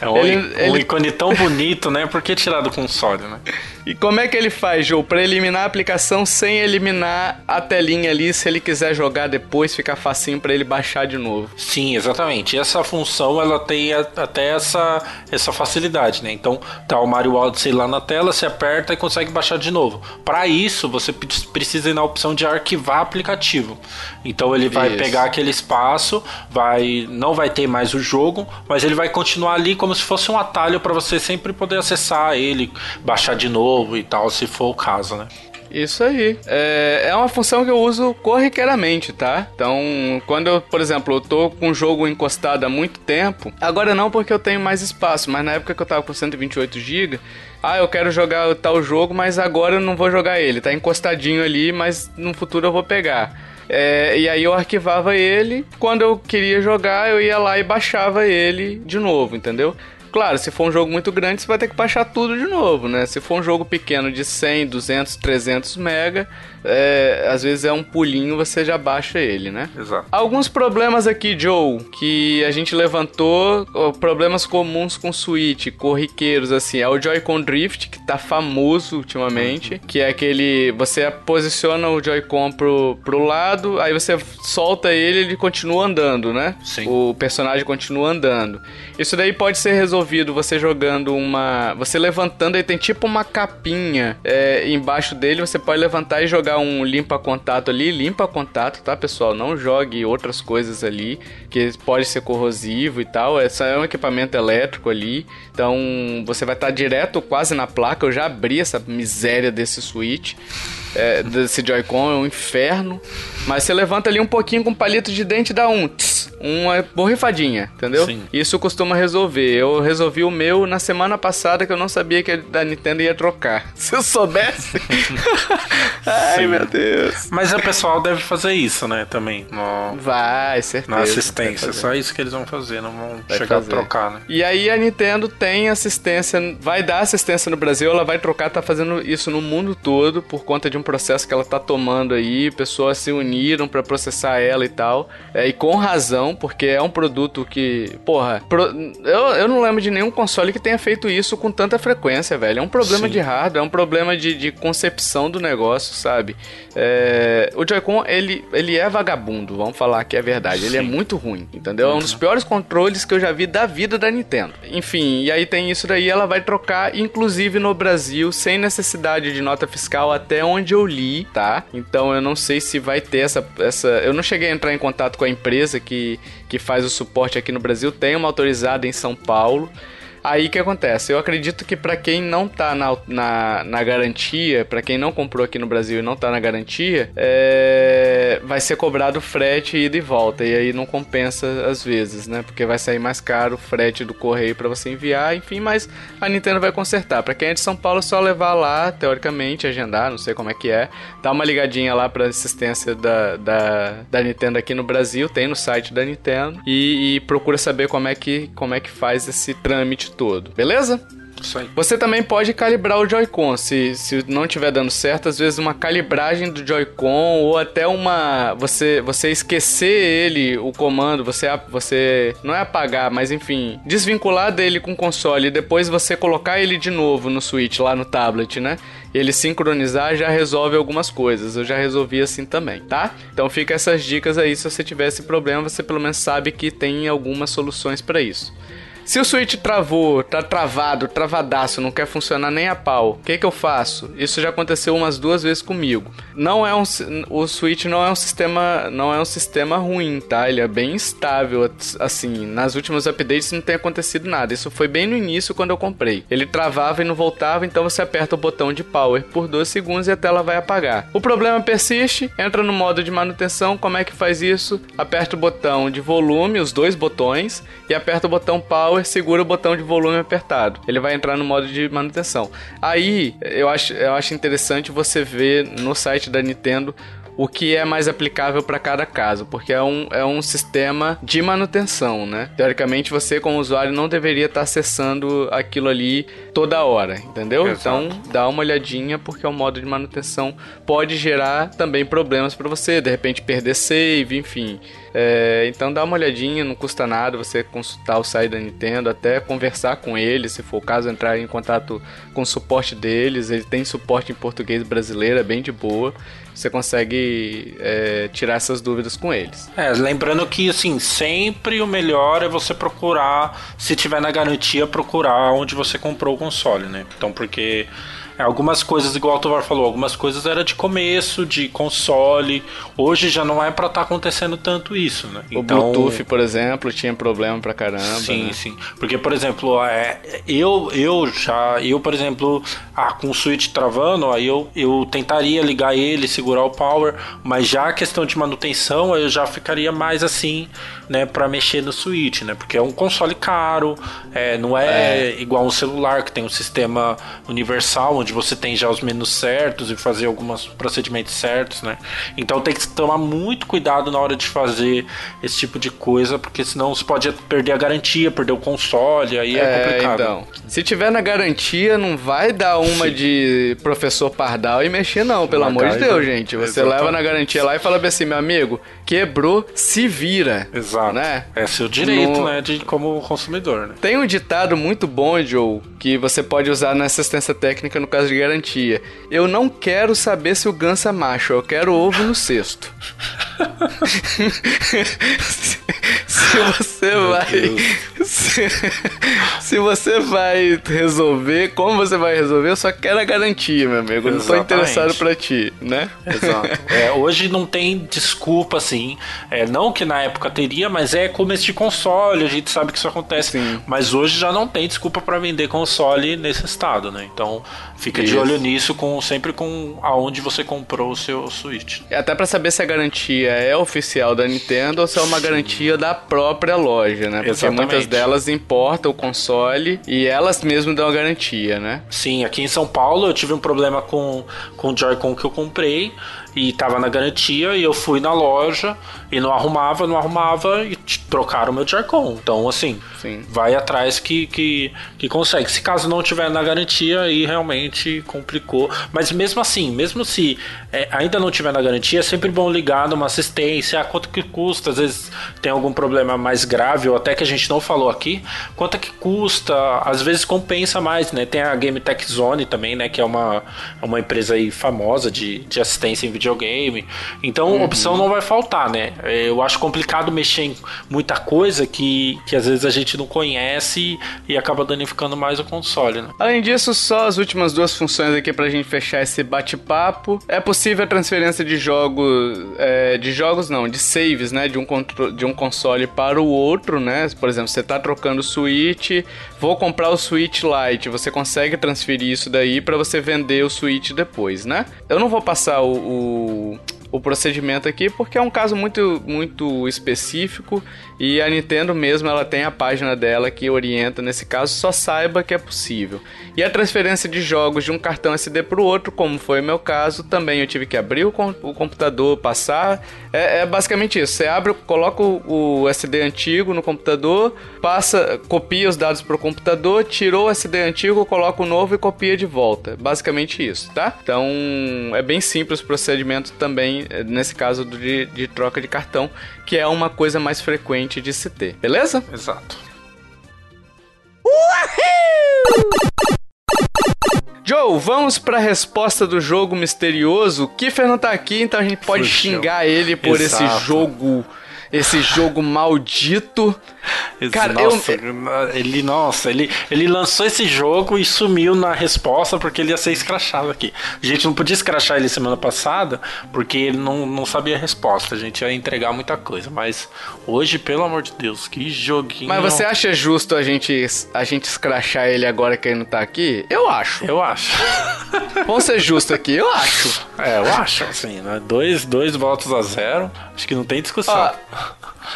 B: É um, ele, um ele... ícone tão bonito, né? Por que tirar do console, né?
A: E como é que ele faz, Joe, para eliminar a aplicação sem eliminar a telinha ali, se ele quiser jogar depois, fica facinho para ele baixar de novo?
B: Sim, exatamente. E essa função, ela tem até essa, essa facilidade, né? Então, tá o Mario Odyssey lá na tela, você aperta e consegue baixar de novo. Para isso, você precisa ir na opção de arquivar aplicativo. Então, ele vai isso. pegar aquele espaço, vai não vai ter mais o jogo, mas ele vai continuar ali como se fosse um atalho para você sempre poder acessar ele, baixar de novo novo e tal, se for o caso, né?
A: Isso aí. É, é uma função que eu uso corriqueiramente, tá? Então, quando eu, por exemplo, eu tô com um jogo encostado há muito tempo, agora não porque eu tenho mais espaço, mas na época que eu tava com 128 GB, ah, eu quero jogar tal jogo, mas agora eu não vou jogar ele. Tá encostadinho ali, mas no futuro eu vou pegar. É, e aí eu arquivava ele. Quando eu queria jogar, eu ia lá e baixava ele de novo, entendeu? Claro, se for um jogo muito grande, você vai ter que baixar tudo de novo, né? Se for um jogo pequeno de 100, 200, 300 mega, é, às vezes é um pulinho, você já baixa ele, né?
B: Exato.
A: Alguns problemas aqui, Joe, que a gente levantou, problemas comuns com Switch, corriqueiros, assim, é o Joy-Con Drift, que tá famoso ultimamente, uhum. que é aquele, você posiciona o Joy-Con pro, pro lado, aí você solta ele, ele continua andando, né?
B: Sim.
A: O personagem continua andando. Isso daí pode ser resolvido você jogando uma. Você levantando, aí tem tipo uma capinha é, embaixo dele, você pode levantar e jogar um limpa-contato ali. Limpa contato, tá, pessoal? Não jogue outras coisas ali, que pode ser corrosivo e tal. Esse é um equipamento elétrico ali. Então você vai estar direto quase na placa. Eu já abri essa miséria desse switch é, desse Joy-Con, é um inferno. Mas você levanta ali um pouquinho com palito de dente e dá um tss, uma borrifadinha, entendeu? Sim. Isso costuma resolver. Eu resolvi o meu na semana passada que eu não sabia que a Nintendo ia trocar. Se eu soubesse. Ai, Sim. meu Deus.
B: Mas o pessoal deve fazer isso, né? Também. No...
A: Vai, certeza.
B: Na assistência. Só isso que eles vão fazer, não vão vai chegar fazer. a trocar, né?
A: E aí a Nintendo tem assistência, vai dar assistência no Brasil, ela vai trocar, tá fazendo isso no mundo todo por conta de um processo que ela tá tomando aí, pessoas se uniram para processar ela e tal. É, e com razão, porque é um produto que, porra, pro, eu, eu não lembro de nenhum console que tenha feito isso com tanta frequência, velho. É um problema Sim. de hardware, é um problema de, de concepção do negócio, sabe? É, o Joy-Con, ele, ele é vagabundo, vamos falar que é verdade. Sim. Ele é muito ruim, entendeu? Uhum. É um dos uhum. piores controles que eu já vi da vida da Nintendo. Enfim, e aí tem isso daí, ela vai trocar, inclusive no Brasil, sem necessidade de nota fiscal, até onde eu li, tá? Então eu não sei se vai ter essa. essa eu não cheguei a entrar em contato com a empresa que, que faz o suporte aqui no Brasil, tem uma autorizada em São Paulo. Aí que acontece? Eu acredito que para quem não tá na, na, na garantia, para quem não comprou aqui no Brasil e não tá na garantia, é, vai ser cobrado frete ida e volta. E aí não compensa às vezes, né? Porque vai sair mais caro o frete do correio para você enviar, enfim, mas a Nintendo vai consertar. Para quem é de São Paulo, é só levar lá, teoricamente, agendar, não sei como é que é. Dá uma ligadinha lá pra assistência da, da, da Nintendo aqui no Brasil, tem no site da Nintendo, e, e procura saber como é que, como é que faz esse trâmite todo, beleza?
B: Isso aí.
A: Você também pode calibrar o Joy-Con. Se, se não estiver dando certo, às vezes uma calibragem do Joy-Con ou até uma. Você, você esquecer ele, o comando, você, você. Não é apagar, mas enfim. Desvincular dele com o console e depois você colocar ele de novo no Switch, lá no tablet, né? Ele sincronizar já resolve algumas coisas. Eu já resolvi assim também, tá? Então fica essas dicas aí. Se você tiver esse problema, você pelo menos sabe que tem algumas soluções para isso. Se o Switch travou, tá travado, travadaço, não quer funcionar nem a pau, o que que eu faço? Isso já aconteceu umas duas vezes comigo. Não é um o Switch não é um sistema, não é um sistema ruim, tá? Ele é bem estável assim. Nas últimas updates não tem acontecido nada. Isso foi bem no início quando eu comprei. Ele travava e não voltava, então você aperta o botão de power por 2 segundos e a tela vai apagar. O problema persiste, entra no modo de manutenção, como é que faz isso? Aperta o botão de volume, os dois botões, e aperta o botão power power, segura o botão de volume apertado. Ele vai entrar no modo de manutenção. Aí, eu acho, eu acho interessante você ver no site da Nintendo o que é mais aplicável para cada caso, porque é um, é um sistema de manutenção, né? Teoricamente, você, como usuário, não deveria estar tá acessando aquilo ali toda hora, entendeu? Exato. Então, dá uma olhadinha, porque o modo de manutenção pode gerar também problemas para você, de repente perder save, enfim. É, então dá uma olhadinha, não custa nada você consultar o site da Nintendo, até conversar com eles, se for o caso, entrar em contato com o suporte deles. Ele tem suporte em português brasileiro, é bem de boa. Você consegue é, tirar essas dúvidas com eles.
B: É, lembrando que assim, sempre o melhor é você procurar, se tiver na garantia, procurar onde você comprou o console, né? Então, porque é, algumas coisas, igual o Tovar falou, algumas coisas era de começo, de console. Hoje já não é para estar tá acontecendo tanto isso, né?
A: O então, Bluetooth, por exemplo, tinha problema pra caramba.
B: Sim,
A: né?
B: sim. Porque, por exemplo, é, eu, eu já, eu, por exemplo, ah, com o Switch travando, aí eu, eu tentaria ligar ele, segurar o power, mas já a questão de manutenção eu já ficaria mais assim, né, para mexer no Switch, né? Porque é um console caro, é, não é, é, igual um celular que tem um sistema universal onde você tem já os menus certos e fazer alguns procedimentos certos, né? Então tem que tomar muito cuidado na hora de fazer esse tipo de coisa, porque senão você pode perder a garantia, perder o console, aí é, é complicado. Então,
A: se tiver na garantia, não vai dar uma Sim. de professor Pardal e mexer não, pelo amor de Deus, gente. Você Exatamente. leva na garantia lá e fala assim, meu amigo, quebrou, se vira.
B: Exato. Né? É seu direito, no... né, de como consumidor, né?
A: Tem um ditado muito bom, Joe, que você pode usar na assistência técnica no caso de garantia. Eu não quero saber se o ganso é macho, eu quero ovo no cesto. se, você Meu vai. Se, se, você vai resolver, como você vai resolver, eu só quero a garantia, meu amigo. Eu não tô interessado pra ti, né?
B: Exato. É, hoje não tem desculpa assim. É, não que na época teria, mas é começo de console, a gente sabe que isso acontece. Sim. Mas hoje já não tem desculpa para vender console nesse estado, né? Então fica isso. de olho nisso, com sempre com aonde você comprou o seu Switch.
A: E até para saber se a garantia é oficial da Nintendo ou se é uma garantia da própria loja, né? Porque Exatamente. muitas delas importam o console e elas mesmas dão a garantia, né?
B: Sim, aqui em São Paulo eu tive um problema com, com o Joy-Con que eu comprei e tava na garantia e eu fui na loja e não arrumava, não arrumava e trocaram o meu Joy-Con. Então, assim, Sim. vai atrás que, que, que consegue. Se caso não tiver na garantia, aí realmente complicou. Mas mesmo assim, mesmo se é, ainda não tiver na garantia, é sempre bom ligar numa assistência, ah, quanto que custa, às vezes tem algum problema mais grave, ou até que a gente não falou aqui, quanto é que custa, às vezes compensa mais, né? Tem a Game Tech Zone também, né, que é uma, uma empresa aí famosa de, de assistência em videogame. Então, uhum. opção não vai faltar, né? É, eu acho complicado mexer em muita coisa que, que às vezes a gente não conhece e acaba danificando mais o console, né?
A: Além disso, só as últimas duas funções aqui pra gente fechar esse bate-papo. É possível a transferência de jogos, é, de jogos não, de saves, né, de um, de um console para o outro, né? Por exemplo, você tá trocando o Switch, vou comprar o Switch Lite, você consegue transferir isso daí para você vender o Switch depois, né? Eu não vou passar o, o 哦。Procedimento aqui porque é um caso muito, muito específico e a Nintendo mesmo ela tem a página dela que orienta nesse caso, só saiba que é possível. E a transferência de jogos de um cartão SD para o outro, como foi o meu caso, também eu tive que abrir o, com o computador, passar. É, é, basicamente isso. Você abre, coloca o, o SD antigo no computador, passa, copia os dados para o computador, tirou o SD antigo, coloca o novo e copia de volta. Basicamente isso, tá? Então é bem simples o procedimento também é, nesse caso de, de troca de cartão, que é uma coisa mais frequente de se ter. Beleza?
B: Exato.
A: Uhul! Joe, vamos pra resposta do jogo misterioso. Kiffer não tá aqui, então a gente pode Fugiu. xingar ele por Exato. esse jogo esse jogo maldito.
B: Cara, nossa, eu... ele, nossa, ele, ele lançou esse jogo e sumiu na resposta porque ele ia ser escrachado aqui. A gente não podia escrachar ele semana passada porque ele não, não sabia a resposta. A gente ia entregar muita coisa. Mas hoje, pelo amor de Deus, que joguinho.
A: Mas você acha justo a gente, a gente escrachar ele agora que ele não tá aqui? Eu acho.
B: Eu acho.
A: Vamos ser justos aqui, eu acho.
B: É, eu acho, assim, né? Dois, dois votos a zero. Acho que não tem discussão. Ah,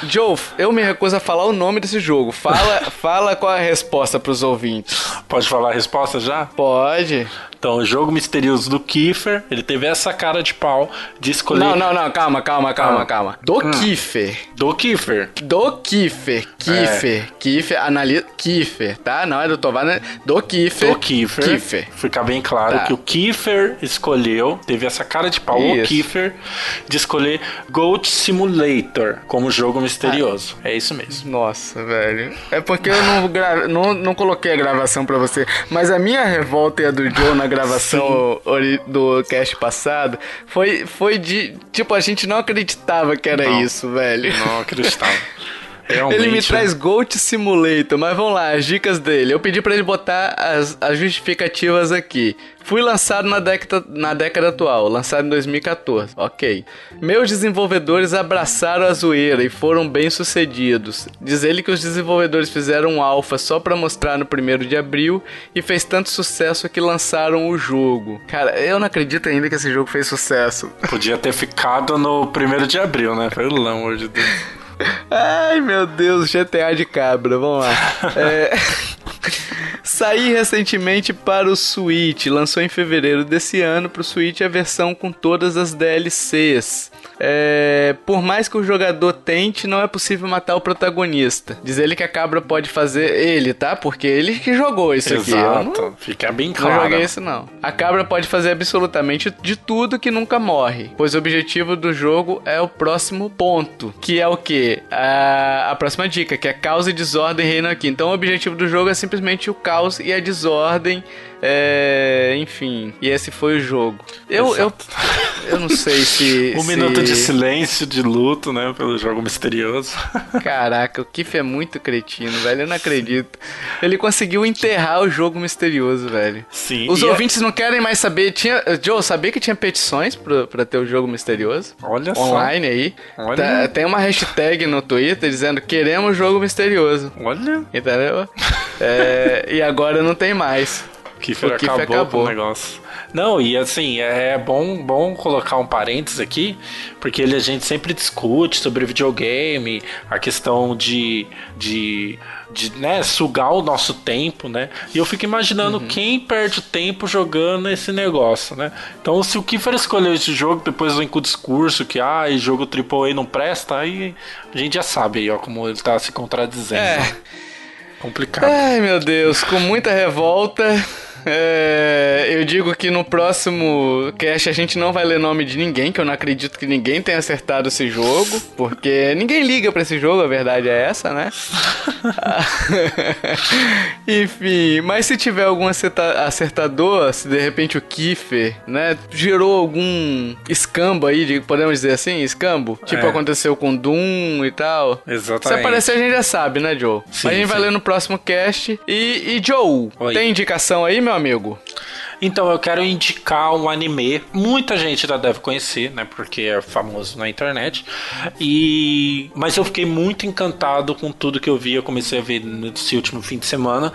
A: Joe, eu me recuso a falar o nome desse jogo. Fala, fala qual é a resposta pros ouvintes.
B: Pode falar a resposta já?
A: Pode.
B: Então, o jogo misterioso do Kiefer, ele teve essa cara de pau de escolher.
A: Não, não, não, calma, calma, calma, ah. calma. Do hum. Kiefer.
B: Do Kiefer.
A: Do Kiefer. Kiefer. É. Kiefer, analisa. Kiefer, tá? Não é do Tovar, né? Do Kiefer.
B: Do Kiefer. Kiefer. Ficar bem claro tá. que o Kiefer escolheu, teve essa cara de pau, isso. o Kiefer, de escolher Goat Simulator como jogo misterioso. Ah. É isso mesmo.
A: Nossa, velho. É porque eu não, gra... não, não coloquei a gravação pra você, mas a minha revolta e a do Joe na gravação do cast passado, foi, foi de. Tipo, a gente não acreditava que era não, isso, velho.
B: Não acreditava. Realmente,
A: ele me
B: né?
A: traz Goat Simulator, mas vamos lá, as dicas dele. Eu pedi pra ele botar as, as justificativas aqui. Fui lançado na década, na década atual, lançado em 2014. Ok. Meus desenvolvedores abraçaram a zoeira e foram bem sucedidos. Diz ele que os desenvolvedores fizeram um alpha só pra mostrar no 1 de abril e fez tanto sucesso que lançaram o jogo. Cara, eu não acredito ainda que esse jogo fez sucesso.
B: Podia ter ficado no primeiro de abril, né? Pelo amor de Deus.
A: Ai, meu Deus, GTA de cabra, vamos lá. É... Saí recentemente para o Switch, lançou em fevereiro desse ano para o Switch a versão com todas as DLCs. É... Por mais que o jogador tente, não é possível matar o protagonista. Diz ele que a cabra pode fazer ele, tá? Porque ele que jogou isso aqui. Eu
B: Exato.
A: não-
B: Fica bem
A: não
B: claro.
A: joguei isso não. A cabra pode fazer absolutamente de tudo que nunca morre, pois o objetivo do jogo é o próximo ponto, que é o que? A, a próxima dica, que é caos e desordem reinam aqui. Então o objetivo do jogo é simplesmente o caos e a desordem, é, enfim. E esse foi o jogo. Eu, eu, eu não sei se...
B: Um
A: se-
B: minuto de silêncio, de luto, né? Pelo jogo misterioso.
A: Caraca, o Kiff é muito cretino, velho. Eu não acredito. Ele conseguiu enterrar o jogo misterioso, velho.
B: Sim.
A: Os
B: é-
A: ouvintes não querem mais saber. Tinha, Joe, sabia que tinha petições pra, pra ter o jogo misterioso?
B: Olha só.
A: Online aí.
B: Olha.
A: Tá- tem uma hashtag no Twitter dizendo queremos jogo misterioso.
B: Olha.
A: Entendeu? É, e agora não tem mais.
B: Kiefer
A: O Kiefer
B: acabou,
A: acabou.
B: o negócio. Não, e assim, é bom, bom colocar um parênteses aqui, porque ele, a gente sempre discute sobre videogame, a questão de, de, de né, sugar o nosso tempo, né? E eu fico imaginando quem perde tempo jogando esse negócio, né? Então, se o Kiefer escolheu esse jogo, depois vem com o discurso que, ah, jogo AAA não presta, aí a gente já sabe aí, ó, como ele tá se contradizendo.
A: É.
B: Complicado.
A: Ai, meu Deus, com muita revolta. É, eu digo que no próximo cast a gente não vai ler nome de ninguém, que eu não acredito que ninguém tenha acertado esse jogo, porque ninguém liga pra esse jogo, a verdade é essa, né? Enfim, mas se tiver algum acerta- acertador, se de repente o Kiefer, né, gerou algum escambo aí, de- podemos dizer assim, escambo? Tipo
B: É.
A: aconteceu com Doom e tal. Se
B: Exatamente.
A: aparecer a gente já sabe, né, Joe?
B: Sim,
A: Mas a gente vai
B: sim.
A: ler no próximo cast. E, e Joe,
B: Oi.
A: tem indicação aí, meu amigo?
B: Então, eu quero indicar um anime. Muita gente já deve conhecer, né? Porque é famoso na internet. E mas eu fiquei muito encantado com tudo que eu vi. Eu comecei a ver nesse último fim de semana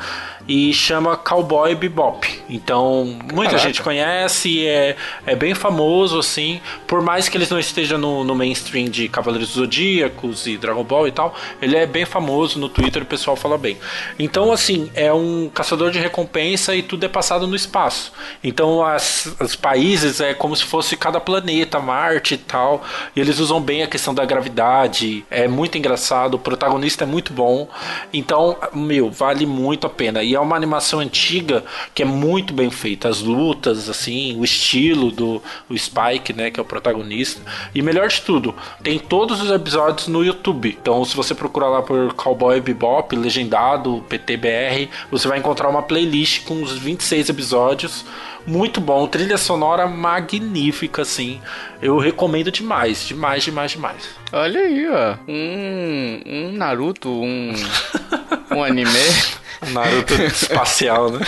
B: e chama Cowboy Bebop. Então, muita
A: Caraca.
B: gente conhece, é, é bem famoso assim. Por mais que eles não estejam no, no mainstream de Cavaleiros Zodíacos e Dragon Ball e tal, ele é bem famoso no Twitter, o pessoal fala bem. Então, assim, é um caçador de recompensa e tudo é passado no espaço. Então, as, os países é como se fosse cada planeta, Marte e tal. E eles usam bem a questão da gravidade. É muito engraçado, o protagonista é muito bom. Então, meu, vale muito a pena. E é uma animação antiga que é muito bem feita. As lutas, assim, o estilo do o Spike, né, que é o protagonista. E melhor de tudo, tem todos os episódios no YouTube. Então, se você procurar lá por Cowboy Bebop, legendado, PTBR, você vai encontrar uma playlist com os 26 episódios. Muito bom, trilha sonora magnífica, assim. Eu recomendo demais, demais, demais, demais.
A: Olha aí, ó. Um, um Naruto, um, um anime.
B: Naruto espacial, né?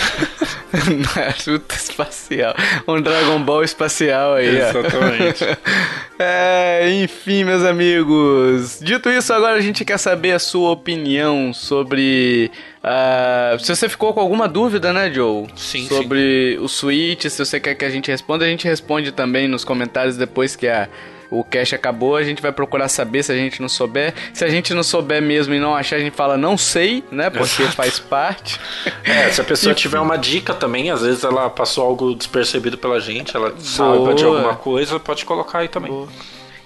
A: Naruto espacial. Um Dragon Ball espacial aí.
B: Exatamente.
A: É, enfim, meus amigos. Dito isso, agora a gente quer saber a sua opinião sobre. ah, se você ficou com alguma dúvida, né, Joe?
B: Sim,
A: Sobre o Switch, se você quer que a gente responda, a gente responde também nos comentários depois que a. O cache acabou, a gente vai procurar saber se a gente não souber. Se a gente não souber mesmo e não achar, a gente fala não sei, né? Porque
B: Exato.
A: faz parte.
B: É, se a pessoa tiver uma dica também, às vezes ela passou algo despercebido pela gente, ela saiba de
A: Boa.
B: alguma coisa, pode colocar aí também.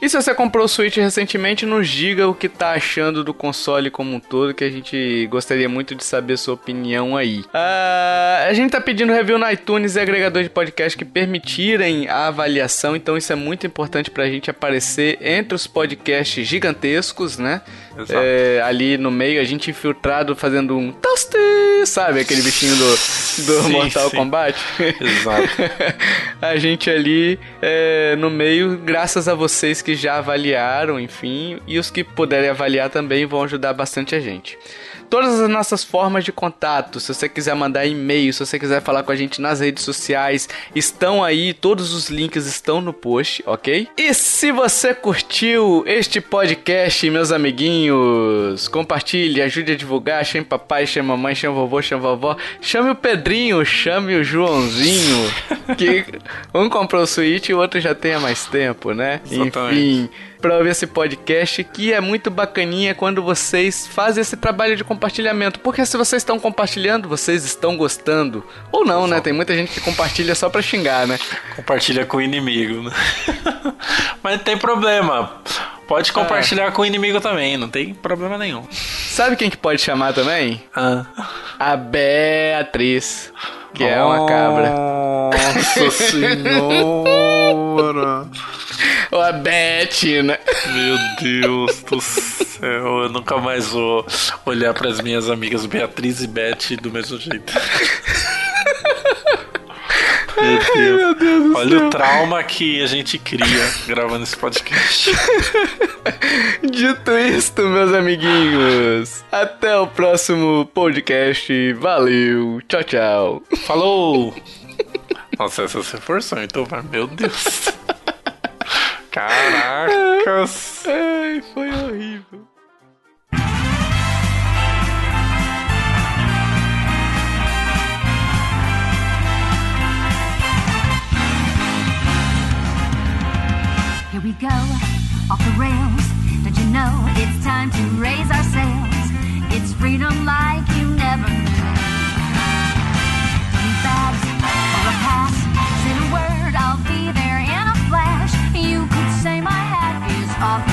A: E se você comprou o Switch recentemente, nos diga o que tá achando do console como um todo, que a gente gostaria muito de saber sua opinião aí. Ah, a gente tá pedindo review no iTunes e agregador de podcast que permitirem a avaliação, então isso é muito importante pra gente aparecer entre os podcasts gigantescos, né?
B: Exato.
A: É, ali no meio, a gente infiltrado fazendo um toast, sabe? Aquele bichinho do,
C: do sim, Mortal sim. Kombat.
B: Exato.
C: a gente ali é, no meio, graças a vocês que já avaliaram, enfim, e os que puderem avaliar também vão ajudar bastante a gente todas as nossas formas de contato. Se você quiser mandar e-mail, se você quiser falar com a gente nas redes sociais, estão aí, todos os links estão no post, ok? E se você curtiu este podcast, meus amiguinhos, compartilhe, ajude a divulgar, chame papai, chame mamãe, chame vovô, chame vovó, chame o Pedrinho, chame o Joãozinho, que um comprou o Switch e o outro já tem há mais tempo, né? Exatamente. Enfim para ouvir esse podcast, que é muito bacaninha quando vocês fazem esse trabalho de compartilhamento. Porque se vocês estão compartilhando, vocês estão gostando. Ou não, né? Tem muita gente que compartilha só pra xingar, né?
B: Compartilha com o inimigo, né? Mas não tem problema. Pode compartilhar ah. com o inimigo também, não tem problema nenhum.
C: Sabe quem que pode chamar também?
B: Ah.
C: A Beatriz, que Nossa é uma cabra.
B: Nossa senhora!
C: Ou a Beth, né?
B: Meu Deus do céu, eu nunca mais vou olhar para as minhas amigas Beatriz e Beth do mesmo jeito. Meu Deus. Ai, meu Deus Olha céu. o trauma que a gente cria gravando esse podcast.
C: Dito isto, meus amiguinhos, até o próximo podcast. Valeu, tchau, tchau.
B: Falou! Nossa, essa você forçou, então, meu Deus. Caracas!
C: Ai, foi horrível. Here we go, off the rails. Don't you know it's time to raise our sails? It's freedom like you never knew. Off